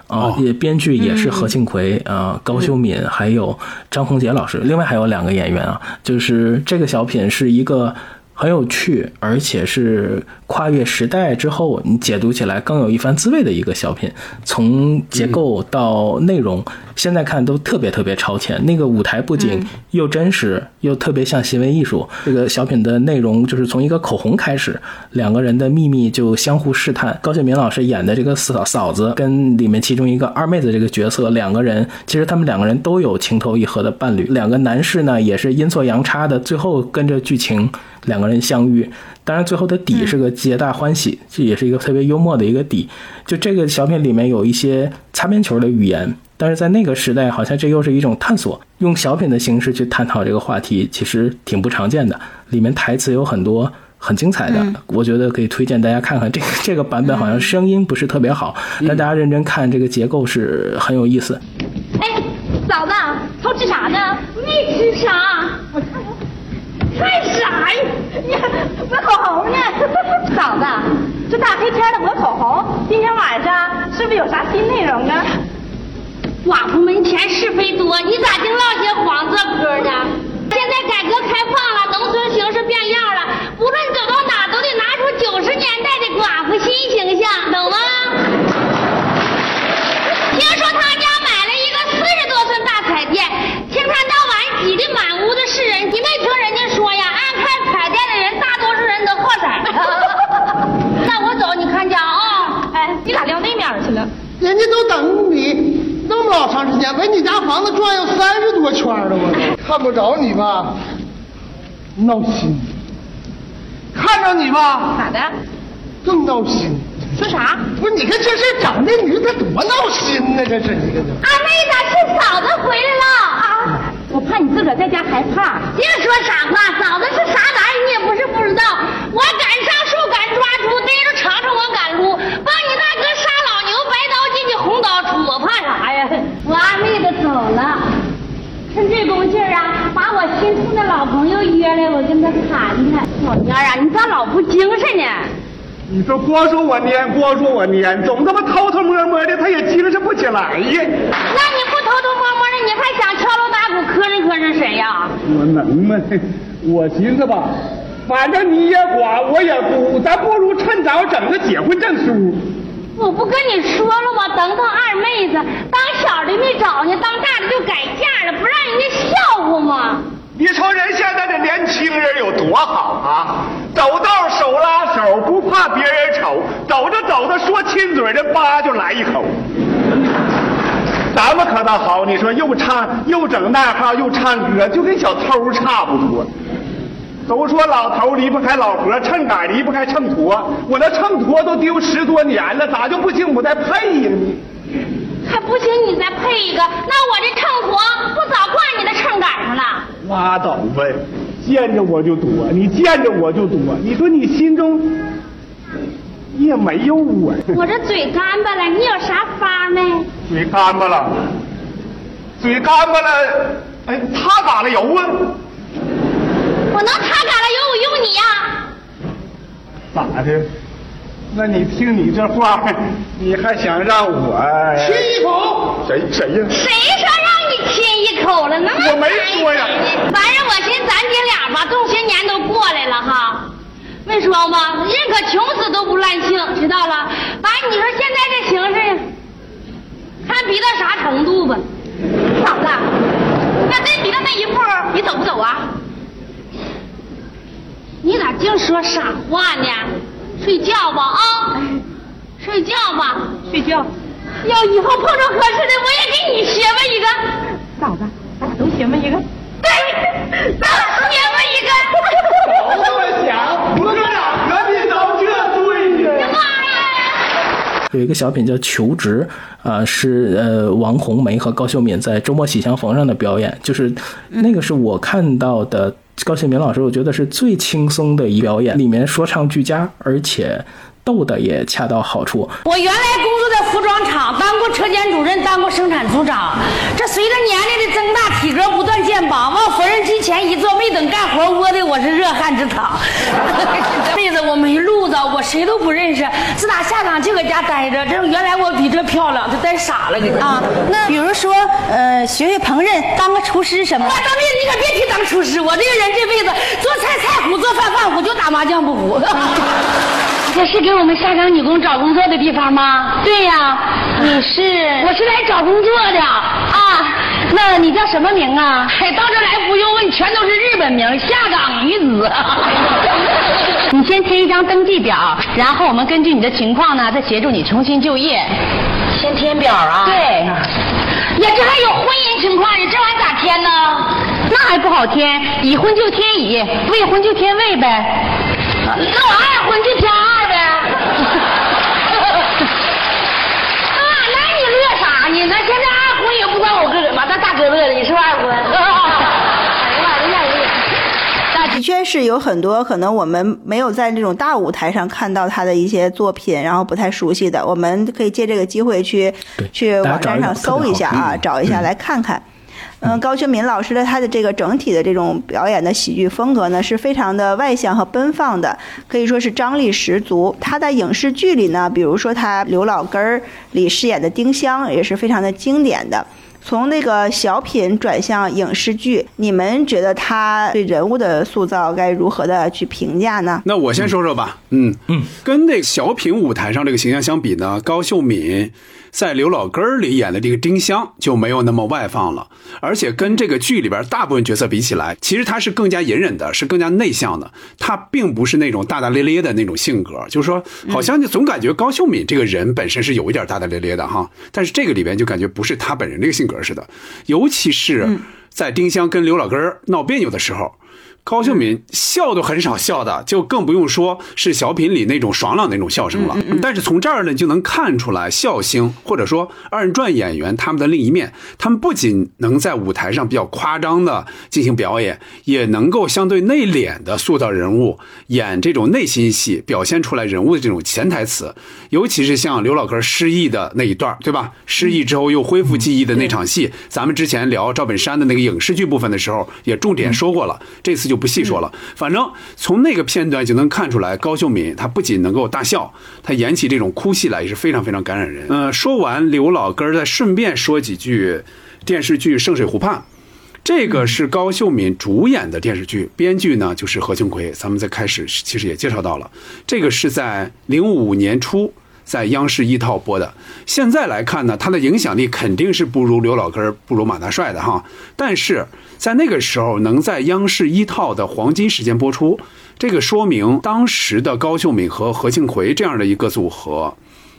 啊，也编剧也是何庆魁啊、高秀敏，还有张宏杰老师，另外还有两个演员啊。就是这个小品是一个很有趣，而且是跨越时代之后，你解读起来更有一番滋味的一个小品。从结构到内容，现在看都特别特别超前。那个舞台不仅又真实，又特别像行为艺术。这个小品的内容就是从一个口红开始，两个人的秘密就相互试探。高秀敏老师演的这个嫂嫂子跟里面其中一个二妹子这个角色，两个人其实他们两个人都有情投意合的伴侣。两个男士呢也是阴错阳差的，最后跟着剧情两个人相遇。当然，最后的底是个皆大欢喜，这也是一个特别幽默的一个底。就这个小品里面有一些擦边球的语言，但是在那个时代，好像这又是一种探索，用小品的形式去探讨这个话题，其实挺不常见的。里面台词有很多很精彩的，我觉得可以推荐大家看看。这个 这个版本好像声音不是特别好，但大家认真看，这个结构是很有意思。哎，嫂子，偷吃啥呢？没吃啥。我看看，干啥呀？呀，抹口红呢？嫂子，这大黑天的抹口红，今天晚上是不是有啥新内容啊？寡妇门前是非多，你咋净唠些黄色歌呢？现在改革开放了，农村形势变样了，无论走到哪都得拿出九十年代的寡妇新形象，懂吗？听说他家买了一个四十多寸大彩电，清晨到晚挤得满屋子是人。你没听人家说呀？爱看彩电的人，大多数人都好彩。那我走，你看家啊、哎，你咋撂那面去了？人家都等你那么老长时间，围你家房子转悠三十多圈了，我看不着你吧，闹心；看着你吧，咋的？更闹心。说啥？不是，你看这事整的，你说他多闹心呢？这是你看这。二妹子是嫂子回来了啊！我怕你自个儿在家害怕。别说傻话，嫂子是啥玩意儿你也不是不知道。我敢上树，敢抓猪，逮着尝尝我敢撸。帮你大哥杀老牛，白刀进去红刀出，我怕啥呀？我二妹子走了，趁这功劲儿啊，把我新处的老朋友约来，我跟他谈谈。老蔫儿啊，你咋老不精神呢？你说光说我蔫，光说我蔫，总他妈偷偷摸摸的，他也精神不起来呀。那你不偷偷摸摸还想敲锣打鼓磕碜磕碜谁呀？我能吗？我寻思吧，反正你也寡，我也孤，咱不如趁早整个结婚证书。我不跟你说了吗？等等二妹子，当小的没找呢，当大的就改嫁了，不让人家笑话吗？你瞅人现在的年轻人有多好啊！走道手拉手，不怕别人瞅，走着走着说亲嘴的，叭就来一口。咱们可倒好，你说又唱又整那号又唱歌，就跟小偷差不多。都说老头离不开老婆，秤杆离不开秤砣。我那秤砣都丢十多年了，咋就不行？我再配一个呢？还不行，你再配一个，那我这秤砣不早挂你的秤杆上了？拉倒呗，见着我就躲，你见着我就躲。你说你心中也没有我，我这嘴干巴了，你有啥法没？嘴干巴了，嘴干巴了。哎，他嘎了油啊？我能他嘎了油，我用你呀？咋的？那你听你这话，你还想让我亲一口？谁谁呀？谁说让你亲一口了？呢我没说呀反正我寻思咱姐俩吧，这么些年都过来了哈，没说吗？人可穷死都不乱性，知道了？反正你说现在这形势呀，看逼到啥程度吧？嫂子，那真逼到那一步，你走不走啊？你咋净说傻话呢？睡觉吧啊，睡觉吧，睡觉。要以后碰着合适的，我也给你学吧一个。嫂子，咱俩都学吧一个。对，咱俩学吧一个。早这么想，我说哪个你都这对呀？妈呀！有一个小品叫《求职》，啊、是呃王红梅和高秀敏在周末喜相逢上的表演，就是那个是我看到的高秀敏老师，我觉得是最轻松的一表演，里面说唱俱佳，而且逗的也恰到好处。我原来工作在服装厂，当过车间主任，当过生产组长。这随着年龄的增大，体格不断健膀，往缝纫机前一坐，没等干活，窝的我是热汗直淌。我没路子，我谁都不认识。自打下岗就搁家待着，这原来我比这漂亮，就呆傻了给啊，那比如说，呃，学学烹饪，当个厨师什么我的。这辈子你可别提当厨师，我这个人这辈子做菜菜糊，做饭饭糊，就打麻将不糊。这是给我们下岗女工找工作的地方吗？对呀、你是？我是来找工作的啊。那你叫什么名啊？嘿，到这来不用问，全都是日本名，下岗女子。你先填一张登记表，然后我们根据你的情况呢，再协助你重新就业。先填表啊？对。呀，这还有婚姻情况呢，这玩意咋填呢？那还不好填，已婚就填已，未婚就填未呗。那我二婚就填二呗。啊，那你乐啥呢？那现在二婚也不管我个人嘛，那大哥乐的，你是不是二婚？哎呀妈，人家也。的确是有很多可能我们没有在这种大舞台上看到他的一些作品，然后不太熟悉的，我们可以借这个机会去去网站上搜一下啊，找一下来看看。嗯，高秀敏老师的他的这个整体的这种表演的喜剧风格呢，是非常的外向和奔放的，可以说是张力十足。他在影视剧里呢，比如说他《刘老根儿》里饰演的丁香也是非常的经典的。从那个小品转向影视剧，你们觉得他对人物的塑造该如何的去评价呢？那我先说说吧，嗯嗯，跟那个小品舞台上这个形象相比呢，高秀敏在《刘老根儿》里演的这个丁香就没有那么外放了，而且跟这个剧里边大部分角色比起来，其实他是更加隐忍的，是更加内向的，他并不是那种大大咧咧的那种性格，就是说，好像就总感觉高秀敏这个人本身是有一点大大咧咧的哈，但是这个里边就感觉不是他本人这个性格似的，尤其是在丁香跟刘老根儿闹别扭的时候。高秀敏笑都很少笑的，就更不用说是小品里那种爽朗的那种笑声了。但是从这儿呢，就能看出来笑星或者说二人转演员他们的另一面。他们不仅能在舞台上比较夸张的进行表演，也能够相对内敛的塑造人物，演这种内心戏，表现出来人物的这种潜台词。尤其是像刘老根失忆的那一段，对吧？失忆之后又恢复记忆的那场戏，咱们之前聊赵本山的那个影视剧部分的时候，也重点说过了。这次就不细说了。反正从那个片段就能看出来，高秀敏她不仅能够大笑，她演起这种哭戏来也是非常非常感染人。呃，说完刘老根儿，再顺便说几句电视剧《圣水湖畔》。这个是高秀敏主演的电视剧，编剧呢就是何庆魁。咱们在开始其实也介绍到了，这个是在零五年初在央视一套播的。现在来看呢，它的影响力肯定是不如刘老根儿、不如马大帅的哈。但是在那个时候能在央视一套的黄金时间播出，这个说明当时的高秀敏和何庆魁这样的一个组合。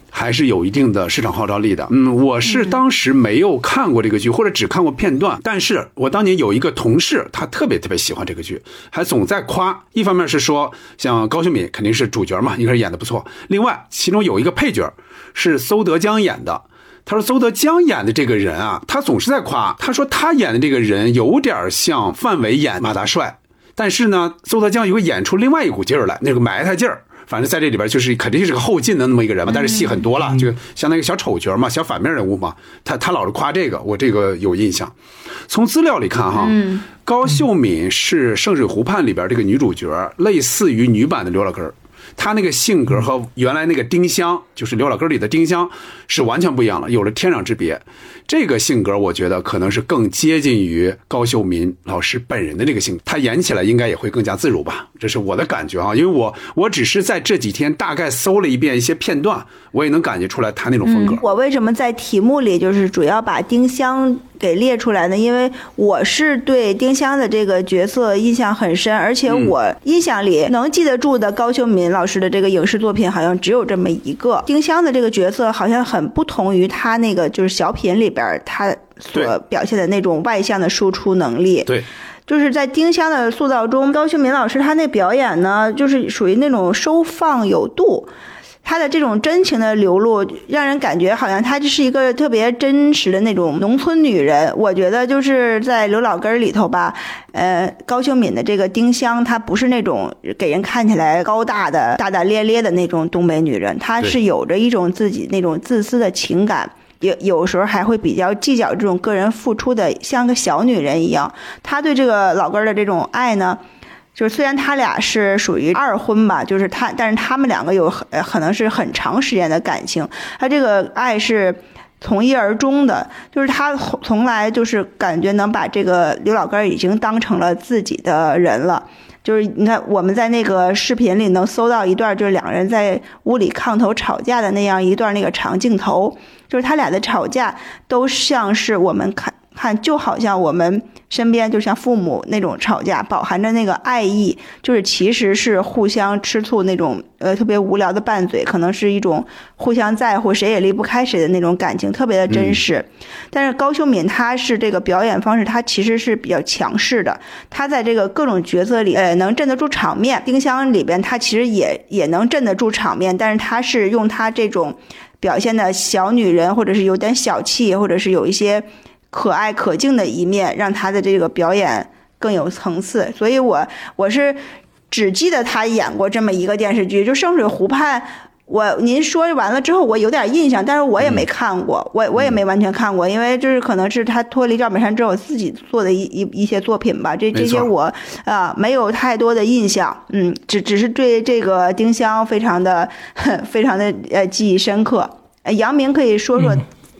还是有一定的市场号召力的。嗯，我是当时没有看过这个剧，或者只看过片段。但是我当年有一个同事，他特别特别喜欢这个剧，还总在夸。一方面是说，像高秀敏肯定是主角嘛，应该是演的不错。另外，其中有一个配角是邹德江演的。他说邹德江演的这个人啊，他总是在夸。他说他演的这个人有点像范伟演马大帅，但是呢，邹德江又会演出另外一股劲儿来，那个埋汰劲儿。反正在这里边就是肯定是个后进的那么一个人嘛，但是戏很多了，就相当于小丑角嘛，小反面人物嘛。他他老是夸这个，我这个有印象。从资料里看哈，高秀敏是《圣水湖畔》里边这个女主角，类似于女版的刘老根儿。他那个性格和原来那个丁香，就是刘老根里的丁香，是完全不一样了，有了天壤之别。这个性格，我觉得可能是更接近于高秀敏老师本人的这个性格，他演起来应该也会更加自如吧，这是我的感觉啊。因为我我只是在这几天大概搜了一遍一些片段，我也能感觉出来他那种风格。我为什么在题目里就是主要把丁香给列出来呢？因为我是对丁香的这个角色印象很深，而且我印象里能记得住的高秀敏老师的这个影视作品好像只有这么一个。丁香的这个角色好像很不同于他那个就是小品里边他所表现的那种外向的输出能力。对。就是在丁香的塑造中，高秀敏老师她那表演呢，就是属于那种收放有度，她的这种真情的流露，让人感觉好像她就是一个特别真实的那种农村女人。我觉得就是在刘老根里头吧，呃，高秀敏的这个丁香，她不是那种给人看起来高大的、大大咧咧的那种东北女人，她是有着一种自己那种自私的情感。有有时候还会比较计较这种个人付出的，像个小女人一样。她对这个老根儿的这种爱呢，就是虽然他俩是属于二婚吧，就是他，但是他们两个有很可能是很长时间的感情。他这个爱是从一而终的，就是他从来就是感觉能把这个刘老根已经当成了自己的人了。就是你看我们在那个视频里能搜到一段，就是两个人在屋里炕头吵架的那样一段那个长镜头。就是他俩的吵架，都像是我们看看，就好像我们身边，就像父母那种吵架，饱含着那个爱意，就是其实是互相吃醋那种，呃，特别无聊的拌嘴，可能是一种互相在乎，谁也离不开谁的那种感情，特别的真实。但是高秀敏她是这个表演方式，她其实是比较强势的，她在这个各种角色里，呃，能镇得住场面。丁香里边，她其实也也能镇得住场面，但是她是用她这种。表现的小女人，或者是有点小气，或者是有一些可爱可敬的一面，让他的这个表演更有层次。所以，我我是只记得他演过这么一个电视剧，就《圣水湖畔》。我您说完了之后，我有点印象，但是我也没看过，我我也没完全看过，因为就是可能是他脱离赵本山之后自己做的一一一些作品吧。这这些我啊没有太多的印象，嗯，只只是对这个丁香非常的 非常的呃记忆深刻。杨明可以说说。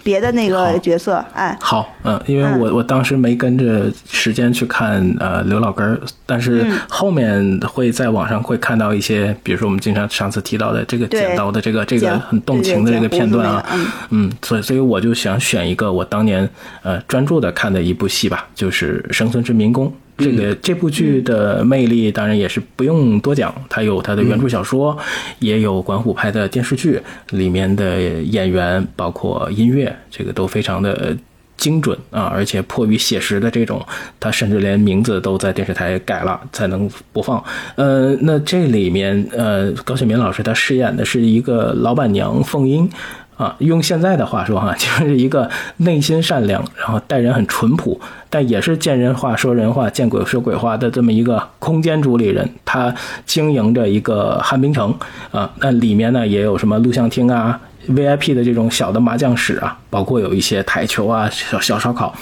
别的那个角色，哎，好，嗯，因为我我当时没跟着时间去看呃刘老根儿，但是后面会在网上会看到一些，比如说我们经常上次提到的这个剪刀的这个这个很动情的这个片段啊，嗯，所以所以我就想选一个我当年呃专注的看的一部戏吧，就是《生存之民工》。这个这部剧的魅力当然也是不用多讲，它有它的原著小说，也有管虎拍的电视剧，里面的演员包括音乐，这个都非常的精准啊，而且迫于写实的这种，他甚至连名字都在电视台改了才能播放。呃，那这里面呃，高晓敏老师他饰演的是一个老板娘凤英。啊，用现在的话说哈，就是一个内心善良，然后待人很淳朴，但也是见人话说人话，见鬼说鬼话的这么一个空间主理人。他经营着一个旱冰城啊，那里面呢也有什么录像厅啊、VIP 的这种小的麻将室啊，包括有一些台球啊、小小烧烤。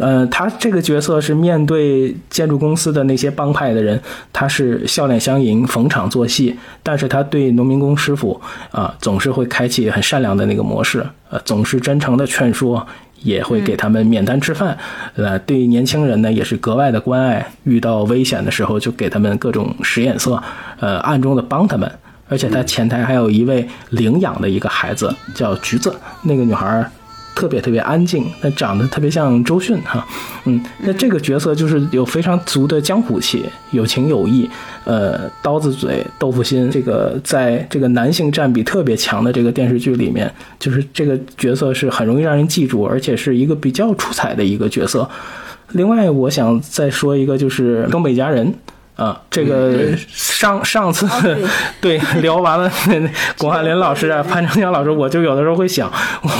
呃，他这个角色是面对建筑公司的那些帮派的人，他是笑脸相迎、逢场作戏，但是他对农民工师傅啊、总是会开启很善良的那个模式，呃，总是真诚的劝说。也会给他们免单吃饭，呃，对年轻人呢也是格外的关爱，遇到危险的时候就给他们各种使眼色，呃，暗中的帮他们。而且他前台还有一位领养的一个孩子，叫橘子，那个女孩儿特别特别安静，那长得特别像周迅哈，嗯，那这个角色就是有非常足的江湖气，有情有义，呃，刀子嘴豆腐心，这个在这个男性占比特别强的这个电视剧里面，就是这个角色是很容易让人记住，而且是一个比较出彩的一个角色。另外，我想再说一个，就是东北家人。啊，这个上上次、对。聊完了，巩汉林老师啊、潘长江老师，我就有的时候会想，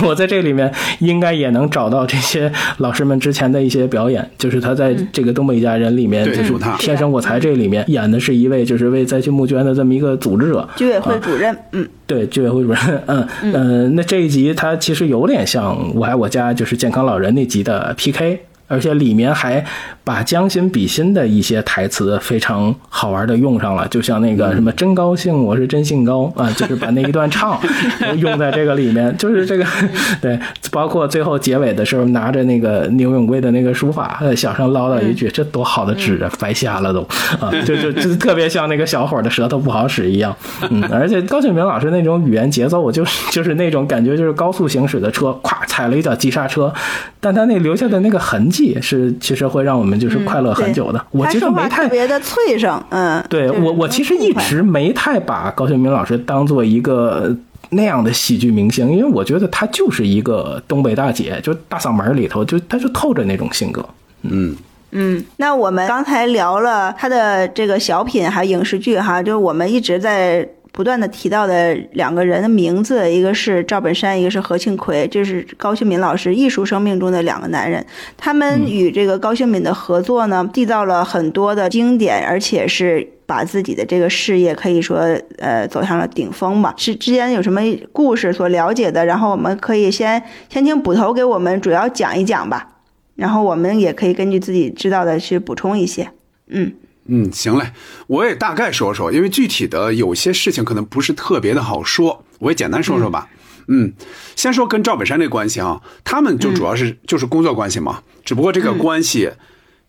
我在这里面应该也能找到这些老师们之前的一些表演，就是他在这个《东北一家人》里面，对就是他《天生我材》这里面演的是一位就是为灾区募捐的这么一个组织者，居委会主任，嗯，对，居委会主任，嗯呃，那这一集他其实有点像《我爱我家》就是健康老人那集的 PK。而且里面还把将心比心的一些台词非常好玩的用上了，就像那个什么“真高兴，我是真姓高” 啊，就是把那一段唱 用在这个里面，就是这个 对，包括最后结尾的时候拿着那个牛永贵的那个书法，呃小声唠叨一句：“这多好的纸啊，白瞎了都啊！”就就就特别像那个小伙的舌头不好使一样，嗯，而且高晓明老师那种语言节奏，我就是就是那种感觉，就是高速行驶的车，咵踩了一脚急刹车，但他那留下的那个痕迹是其实会让我们就是快乐很久的。我其实没太特别的脆声，嗯，就是对我，我其实一直没太把高秀敏老师当做一个那样的喜剧明星，因为我觉得她就是一个东北大姐，就大嗓门儿里头就她就透着那种性格。嗯，嗯，那我们刚才聊了他的这个小品还有影视剧哈，就是我们一直在不断的提到的两个人的名字，一个是赵本山，一个是何庆魁，这是高秀敏老师艺术生命中的两个男人。他们与这个高秀敏的合作呢，缔造了很多的经典，而且是。把自己的这个事业可以说，呃，走向了顶峰吧。是之间有什么故事所了解的？然后我们可以先先听捕头给我们主要讲一讲吧。然后我们也可以根据自己知道的去补充一些。嗯嗯，行嘞，我也大概说说，因为具体的有些事情可能不是特别的好说，我也简单说说吧。嗯，先说跟赵本山这关系啊，他们就主要是就是工作关系嘛，只不过这个关系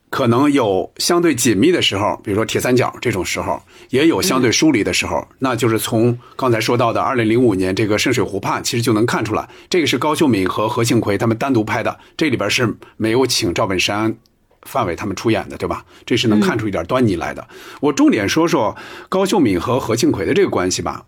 可能有相对紧密的时候，比如说铁三角这种时候，也有相对疏离的时候。那就是从刚才说到的二零零五年这个《圣水湖畔》，其实就能看出来，这个是高秀敏和何庆魁他们单独拍的，这里边是没有请赵本山。范伟他们出演的，对吧？这是能看出一点端倪来的。我重点说说高秀敏和何庆魁的这个关系吧。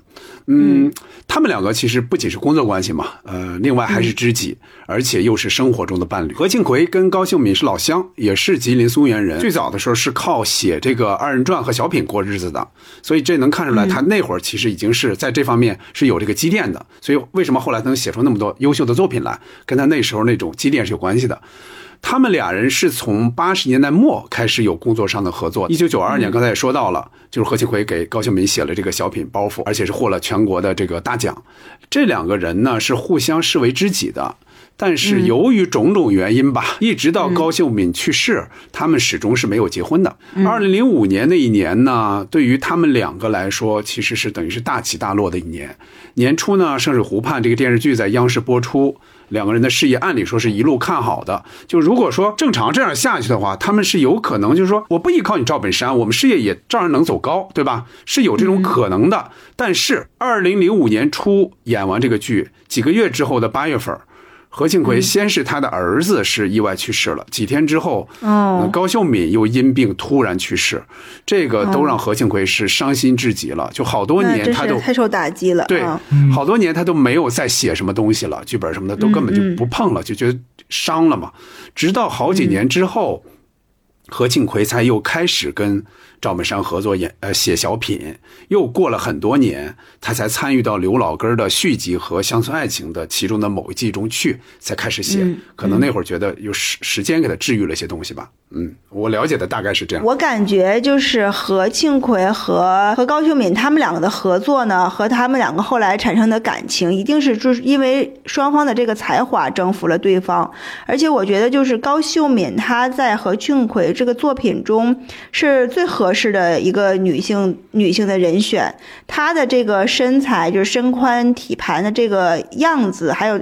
嗯，他们两个其实不仅是工作关系嘛，呃，另外还是知己，而且又是生活中的伴侣。何庆魁跟高秀敏是老乡，也是吉林松原人。最早的时候是靠写这个二人转和小品过日子的，所以这能看出来，他那会儿其实已经是在这方面是有这个积淀的。所以为什么后来能写出那么多优秀的作品来，跟他那时候那种积淀是有关系的。他们俩人是从八十年代末开始有工作上的合作。一九九二年，刚才也说到了，就是何庆魁给高秀敏写了这个小品《包袱》，而且是获了全国的这个大奖。这两个人呢是互相视为知己的，但是由于种种原因吧，一直到高秀敏去世，他们始终是没有结婚的。二零零五年那一年呢，对于他们两个来说，其实是等于是大起大落的一年。年初呢，《圣水湖畔》这个电视剧在央视播出。两个人的事业按理说是一路看好的，就如果说正常这样下去的话，他们是有可能就是说我不依靠你赵本山，我们事业也照样能走高，对吧？是有这种可能的。但是二零零五年初演完这个剧，几个月之后的八月份。何庆魁先是他的儿子是意外去世了，几天之后，哦，高秀敏又因病突然去世，这个都让何庆魁是伤心至极了，就好多年他都太受打击了。对啊，好多年他都没有再写什么东西了，剧本什么的都根本就不碰了，就觉得伤了嘛。直到好几年之后，何庆魁才又开始跟赵本山合作演呃写小品，又过了很多年，他才参与到刘老根儿的续集和《乡村爱情》的其中的某一季中去，才开始写。嗯可能那会儿觉得有时时间给他治愈了一些东西吧。嗯，嗯我了解的大概是这样。我感觉就是何庆魁和和高秀敏他们两个的合作呢，和他们两个后来产生的感情，一定是就是因为双方的这个才华征服了对方。而且我觉得就是高秀敏她在何庆魁这个作品中是最合适的一个女性女性的人选，她的这个身材就是身宽体盘的这个样子，还有。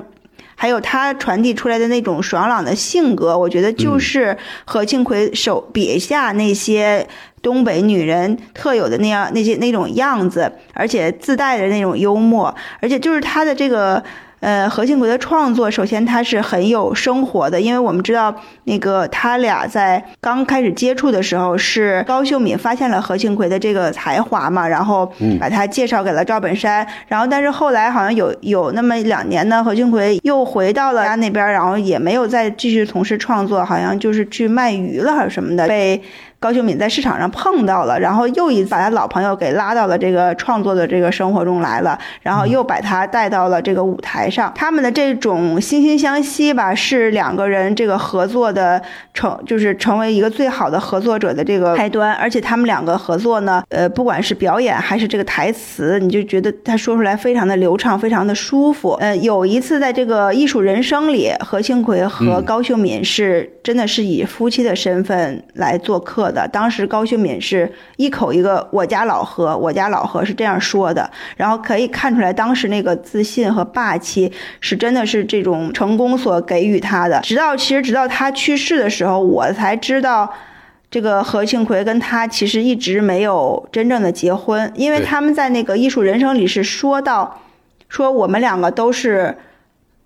还有他传递出来的那种爽朗的性格，我觉得就是何庆魁手笔下那些东北女人特有的那样那些那种样子，而且自带的那种幽默，而且就是他的这个。呃，何庆魁的创作，首先他是很有生活的，因为我们知道那个他俩在刚开始接触的时候，是高秀敏发现了何庆魁的这个才华嘛，然后把他介绍给了赵本山，然后但是后来好像有有那么两年呢，何庆魁又回到了他那边，然后也没有再继续从事创作，好像就是去卖鱼了还是什么的，被。高秀敏在市场上碰到了，然后又一次把他老朋友给拉到了这个创作的这个生活中来了，然后又把他带到了这个舞台上。他们的这种惺惺相惜吧，是两个人这个合作的成，就是成为一个最好的合作者的这个开端。而且他们两个合作呢，呃，不管是表演还是这个台词，你就觉得他说出来非常的流畅，非常的舒服。呃，有一次在这个艺术人生里，何庆魁和高秀敏是真的是以夫妻的身份来做客的。当时高秀敏是一口一个“我家老何”，我家老何是这样说的，然后可以看出来当时那个自信和霸气是真的是这种成功所给予他的。直到其实直到他去世的时候，我才知道。这个何庆魁跟他其实一直没有真正的结婚，因为他们在那个艺术人生里是说到，说我们两个都是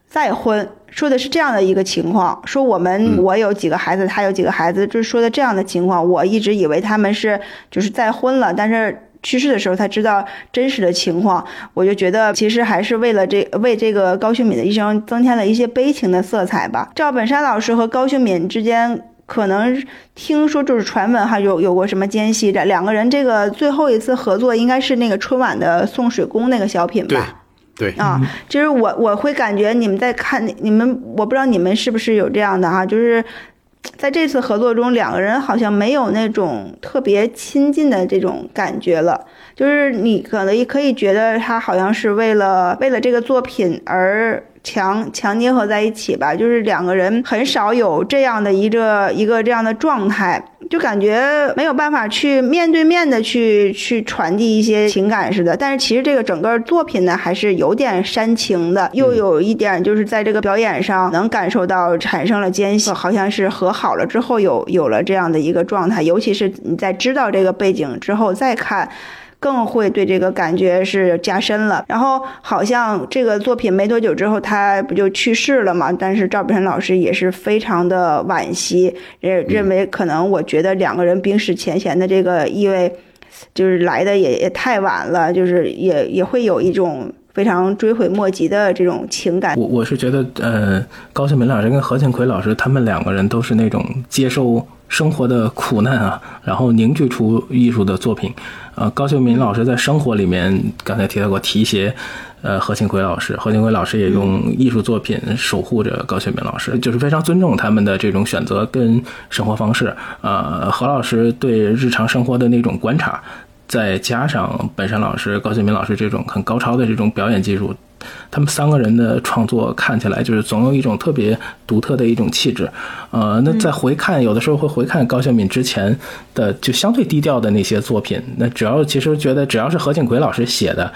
再婚，说的是这样的一个情况，说我们我有几个孩子，他有几个孩子，就是说的这样的情况。我一直以为他们是就是再婚了，但是。去世的时候才知道真实的情况，我就觉得其实还是为了这为这个高秀敏的一生增添了一些悲情的色彩吧。赵本山老师和高秀敏之间可能听说就是传闻哈，有有过什么间隙的，两个人这个最后一次合作应该是那个春晚的送水工那个小品对吧？对，啊，就是我我会感觉你们在看你们，我不知道你们是不是有这样的哈，就是在这次合作中，两个人好像没有那种特别亲近的这种感觉了。就是你可能也可以觉得他好像是为了为了这个作品而强强结合在一起吧，就是两个人很少有这样的一个一个这样的状态，就感觉没有办法去面对面的去去传递一些情感似的。但是其实这个整个作品呢，还是有点煽情的，又有一点就是在这个表演上能感受到产生了间隙，好像是和好了之后有有了这样的一个状态。尤其是你在知道这个背景之后再看。更会对这个感觉是加深了。然后好像这个作品没多久之后，他不就去世了嘛？但是赵本山老师也是非常的惋惜，认认为可能我觉得两个人冰释前嫌的这个意味，就是来的也也太晚了，就是也也会有一种非常追悔莫及的这种情感。我我是觉得，呃，高秀敏老师跟何庆魁老师他们两个人都是那种接受生活的苦难啊，然后凝聚出艺术的作品。呃，高秀敏老师在生活里面刚才提到过提携，呃，何庆魁老师，何庆魁老师也用艺术作品守护着高秀敏老师，就是非常尊重他们的这种选择跟生活方式。呃，何老师对日常生活的那种观察。再加上本山老师、高秀敏老师这种很高超的这种表演技术，他们三个人的创作看起来就是总有一种特别独特的一种气质。呃，那再回看，有的时候会回看高秀敏之前的就相对低调的那些作品，那只要其实觉得只要是何庆魁老师写的。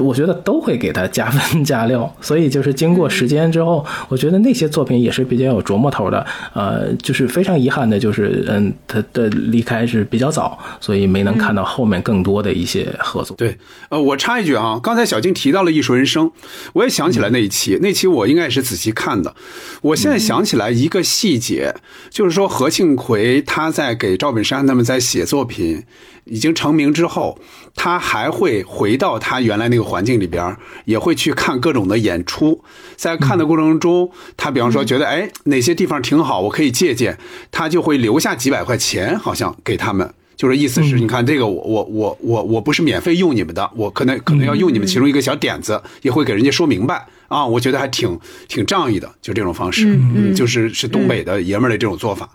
我觉得都会给他加分加料，所以就是经过时间之后，我觉得那些作品也是比较有琢磨头的。呃，就是非常遗憾的，就是嗯，他的离开是比较早，所以没能看到后面更多的一些合作。对，呃，我插一句啊，刚才小静提到了《艺术人生》，我也想起来那一期，那期我应该也是仔细看的。我现在想起来一个细节，就是说何庆魁他在给赵本山他们在写作品已经成名之后，他还会回到他原来那个环境里边，也会去看各种的演出。在看的过程中，他比方说觉得哎哪些地方挺好，我可以借鉴，他就会留下几百块钱，好像给他们。就是意思是，你看这个我我我我我不是免费用你们的，我可能可能要用你们其中一个小点子，也会给人家说明白啊。我觉得还挺挺仗义的，就这种方式，嗯，就是是东北的爷们儿的这种做法。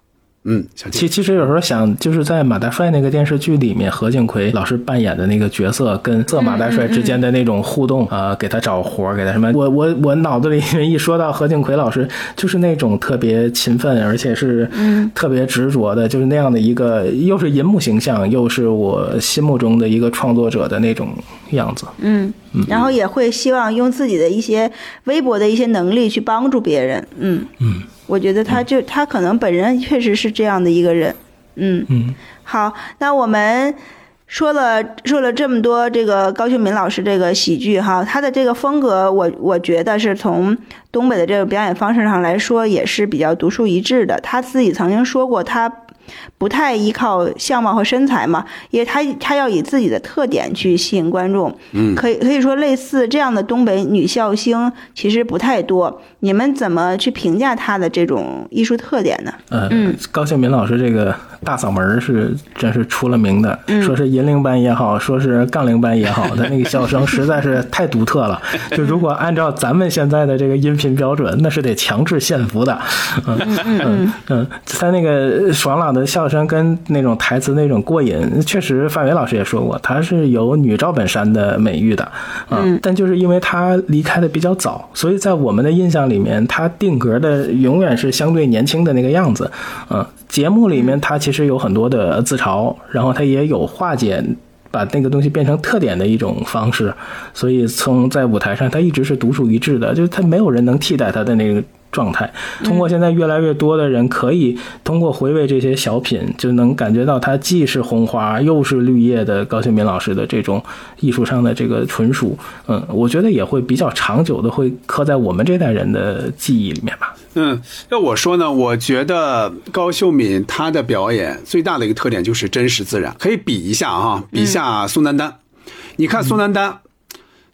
嗯，其其实有时候想，就是在马大帅那个电视剧里面，何景魁老师扮演的那个角色跟色马大帅之间的那种互动啊、给他找活儿，给他什么，我我我脑子里一说到何景魁老师，就是那种特别勤奋，而且是特别执着的，就是那样的一个，又是银幕形象，又是我心目中的一个创作者的那种样子。嗯，然后也会希望用自己的一些微薄的一些能力去帮助别人。嗯嗯，我觉得他就他可能本人确实是这样的一个人。嗯嗯，好，那我们说了说了这么多这个高秀敏老师这个喜剧哈，他的这个风格我我觉得是从东北的这个表演方式上来说也是比较独树一帜的。他自己曾经说过，他不太依靠相貌和身材嘛，因为他他要以自己的特点去吸引观众。嗯可以可以说类似这样的东北女笑星其实不太多。你们怎么去评价她的这种艺术特点呢？呃，嗯高秀敏老师这个大嗓门是真是出了名的，嗯说是银铃般也好，说是杠铃般也好，她那个笑声实在是太独特了。就如果按照咱们现在的这个音频标准，那是得强制献俘的。嗯嗯嗯，他那个爽朗的笑声跟那种台词那种过瘾，确实范伟老师也说过，他是有女赵本山的美誉的。嗯但就是因为他离开的比较早，所以在我们的印象里面，他定格的永远是相对年轻的那个样子。嗯，节目里面他其实有很多的自嘲，然后他也有化解。把那个东西变成特点的一种方式，所以从在舞台上，他一直是独树一帜的，就是他没有人能替代他的那个状态。通过现在越来越多的人可以通过回味这些小品，就能感觉到他既是红花又是绿叶的高秀敏老师的这种艺术上的这个纯熟。嗯，我觉得也会比较长久的会刻在我们这代人的记忆里面吧。嗯，要我说呢，我觉得高秀敏她的表演最大的一个特点就是真实自然，可以比一下啊，比一下宋丹丹。你看宋丹丹，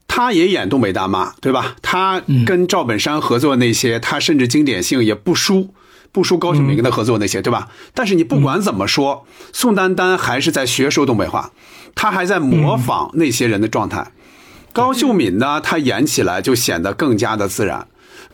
她也演东北大妈，对吧？她跟赵本山合作那些，她甚至经典性也不输。不输高秀敏跟她合作那些，对吧？但是你不管怎么说，宋丹丹还是在学说东北话，她还在模仿那些人的状态。高秀敏呢，她演起来就显得更加的自然，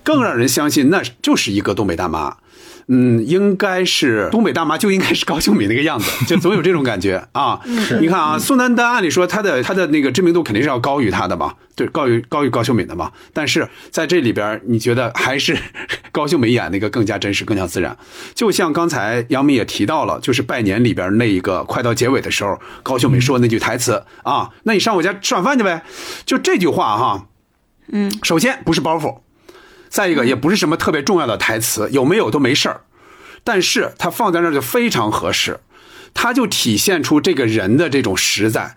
更让人相信那就是一个东北大妈。嗯，应该是东北大妈就应该是高秀敏那个样子，就总有这种感觉啊。你看啊，宋丹丹按理说她的她的那个知名度肯定是要高于她的嘛，对，高于高于高秀敏的嘛。但是在这里边，你觉得还是 高秀敏演那个更加真实、更加自然。就像刚才杨幂也提到了，就是拜年里边那一个快到结尾的时候，高秀敏说那句台词啊，那你上我家吃晚饭去呗，就这句话哈。嗯，首先不是包袱，再一个也不是什么特别重要的台词，有没有都没事儿，但是它放在那儿就非常合适，它就体现出这个人的这种实在。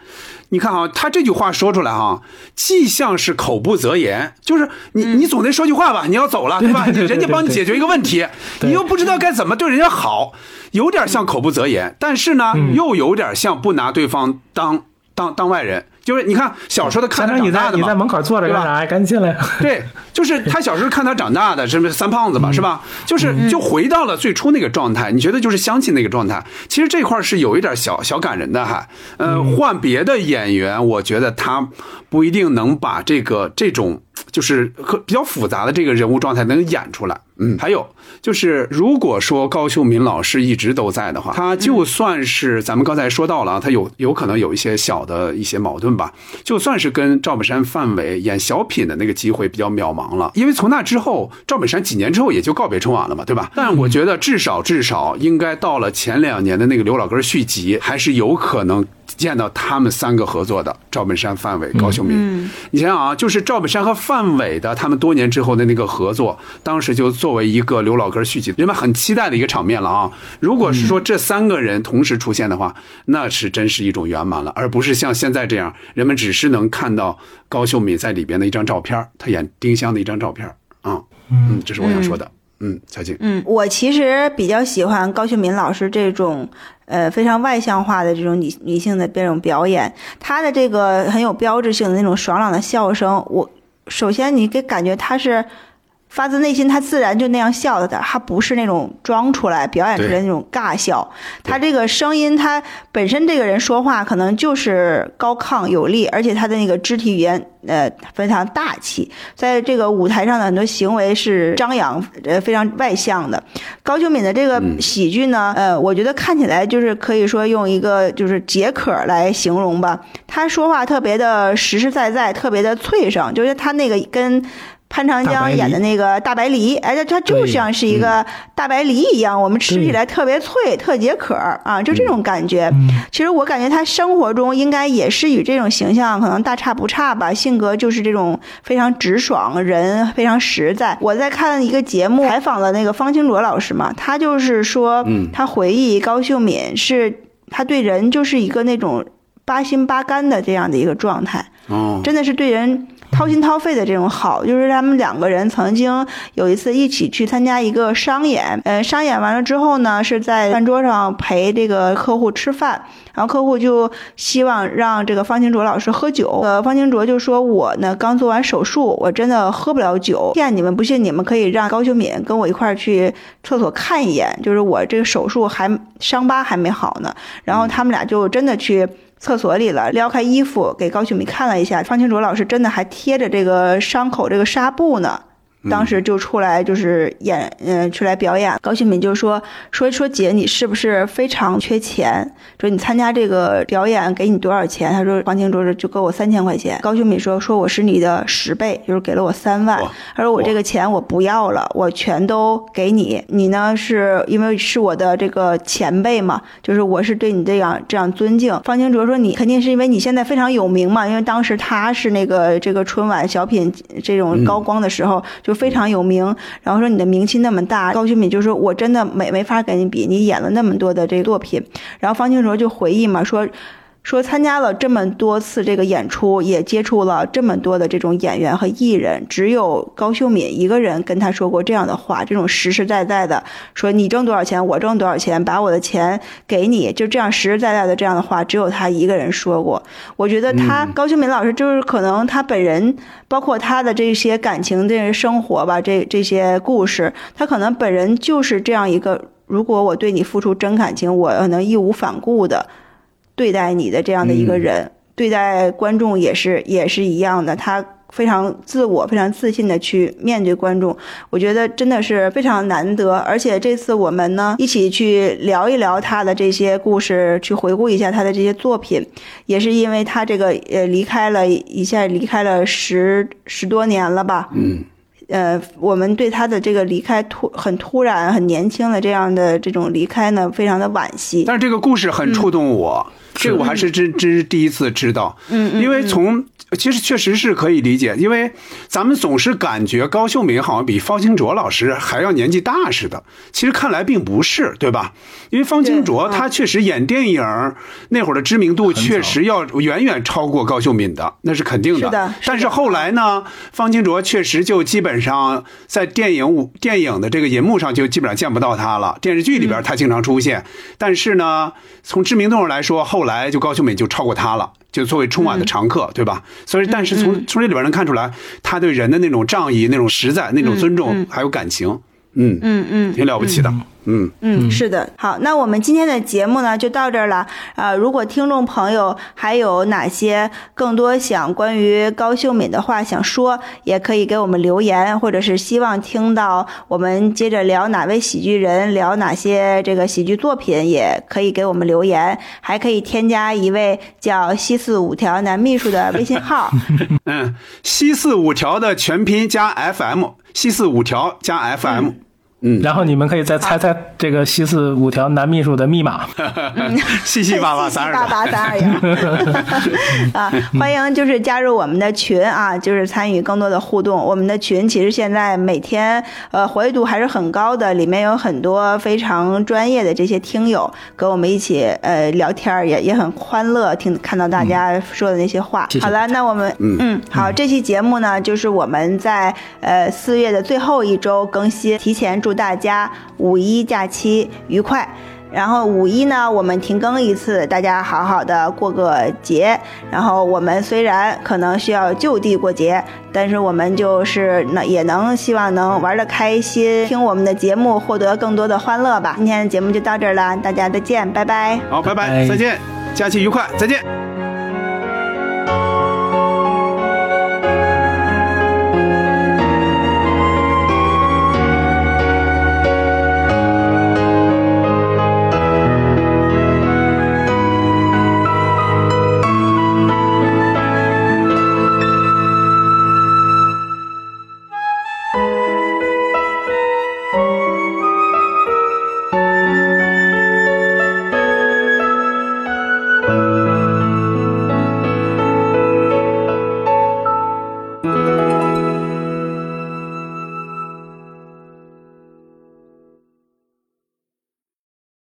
你看啊，他这句话说出来哈，既像是口不择言，就是你你总得说句话吧，你要走了对吧？人家帮你解决一个问题，你又不知道该怎么对人家好，有点像口不择言，但是呢，又有点像不拿对方当当当外人。就是你看小时候他看他长大的嘛，你在门口坐着干啥呀？赶紧进来。对，就是他小时候看他长大的，是不是三胖子嘛？是吧？就是就回到了最初那个状态。你觉得就是相亲那个状态？其实这块是有一点小小感人的，哈，呃，换别的演员，我觉得他不一定能把这个这种就是和比较复杂的这个人物状态能演出来。嗯，还有就是，如果说高秀敏老师一直都在的话，他就算是咱们刚才说到了，他有有可能有一些小的一些矛盾吧，就算是跟赵本山、范伟演小品的那个机会比较渺茫了，因为从那之后，赵本山几年之后也就告别春晚了嘛，对吧？但我觉得至少至少应该到了前两年的那个刘老根续集，还是有可能。见到他们三个合作的赵本山、范伟、高秀敏，你想想啊，就是赵本山和范伟的他们多年之后的那个合作，当时就作为一个刘老根续集，人们很期待的一个场面了啊。如果是说这三个人同时出现的话，那是真是一种圆满了，而不是像现在这样，人们只是能看到高秀敏在里边的一张照片，她演丁香的一张照片啊。嗯，这是我想说的。嗯，小静。嗯，我其实比较喜欢高秀敏老师这种呃非常外向化的这种女女性的这种表演，她的这个很有标志性的那种爽朗的笑声，我首先你给感觉她是发自内心，他自然就那样笑的，他不是那种装出来、表演出来那种尬笑。他这个声音，他本身这个人说话可能就是高亢有力，而且他的那个肢体语言，呃，非常大气，在这个舞台上的很多行为是张扬，呃，非常外向的。高秀敏的这个喜剧呢，呃，我觉得看起来就是可以说用一个就是解渴来形容吧。他说话特别的实实在在，特别的脆声，就是他那个跟。潘长江演的那个大白梨，哎，它就像是一个大白梨一样，我们吃起来特别脆，特解渴啊，就这种感觉。其实我感觉他生活中应该也是与这种形象可能大差不差吧，性格就是这种非常直爽，人非常实在。我在看一个节目，采访了那个方清卓老师嘛，他就是说，他回忆高秀敏是他对人就是一个那种八心八肝的这样的一个状态，哦，真的是对人。掏心掏肺的这种好，就是他们两个人曾经有一次一起去参加一个商演，呃，商演完了之后呢，是在饭桌上陪这个客户吃饭，然后客户就希望让这个方清卓老师喝酒，呃，方清卓就说：“我呢刚做完手术，我真的喝不了酒，骗你们，不信你们可以让高秀敏跟我一块儿去厕所看一眼，就是我这个手术还伤疤还没好呢。”然后他们俩就真的去。厕所里了，撩开衣服给高秀敏看了一下，方清卓老师真的还贴着这个伤口这个纱布呢。当时就出来就是演，嗯，出来表演。高秀敏就说说说姐，你是不是非常缺钱？说你参加这个表演给你多少钱？他说方清卓就给我三千块钱。高秀敏说说我是你的十倍，就是给了我三万。他说我这个钱我不要了，我全都给你。你呢是因为是我的这个前辈嘛，就是我是对你这样这样尊敬。方清卓说你肯定是因为你现在非常有名嘛，因为当时他是那个这个春晚小品这种高光的时候。就非常有名，然后说你的名气那么大，高秀敏就说：“我真的没没法跟你比，你演了那么多的这个作品。”然后方清卓就回忆嘛说。说参加了这么多次这个演出，也接触了这么多的这种演员和艺人，只有高秀敏一个人跟他说过这样的话，这种实实在在的说你挣多少钱，我挣多少钱，把我的钱给你，就这样实实在在的这样的话，只有他一个人说过。我觉得他高秀敏老师就是可能他本人，包括他的这些感情的生活吧，这这些故事，他可能本人就是这样一个，如果我对你付出真感情，我能义无反顾的。对待你的这样的一个人，对待观众也是也是一样的。他非常自我、非常自信的去面对观众，我觉得真的是非常难得。而且这次我们呢，一起去聊一聊他的这些故事，去回顾一下他的这些作品，也是因为他这个呃离开了一下，离开了十十多年了吧？嗯。呃，我们对他的这个离开突很突然、很年轻的这样的这种离开呢，非常的惋惜。但是这个故事很触动我，这个我还是真真第一次知道。嗯嗯。因为从其实确实是可以理解，因为咱们总是感觉高秀敏好像比方清卓老师还要年纪大似的，其实看来并不是，对吧？因为方清卓他确实演电影那会儿的知名度确实要远远超过高秀敏的，那是肯定的。是的。但是后来呢，方清卓确实就基本上在电影舞电影的这个银幕上就基本上见不到他了，电视剧里边他经常出现，但是呢，从知名度上来说，后来就高秀敏就超过他了。就作为春晚的常客，对吧？所以，但是从从这里边能看出来，他对人的那种仗义、那种实在、那种尊重，还有感情，嗯嗯嗯，挺了不起的。嗯嗯，是的，好，那我们今天的节目呢就到这儿了。呃，如果听众朋友还有哪些更多想关于高秀敏的话想说，也可以给我们留言，或者是希望听到我们接着聊哪位喜剧人，聊哪些这个喜剧作品，也可以给我们留言，还可以添加一位叫西四五条男秘书的微信号。嗯，西四五条的全拼加 FM，西四五条加 FM。嗯，然后你们可以再猜猜这个西四五条男秘书的密码，七七八八三二八八三二幺 啊！欢迎就是加入我们的群啊，就是参与更多的互动。我们的群其实现在每天呃活跃度还是很高的，里面有很多非常专业的这些听友跟我们一起呃聊天，也也很欢乐，听看到大家说的那些话。好了，那我们嗯好，这期节目呢就是我们在呃四月的最后一周更新，提前祝。祝大家五一假期愉快！然后五一呢，我们停更一次，大家好好的过个节。然后我们虽然可能需要就地过节，但是我们就是能也能希望能玩的开心，听我们的节目获得更多的欢乐吧。今天的节目就到这儿了，大家再见，拜拜。好，拜拜，拜再见，假期愉快，再见。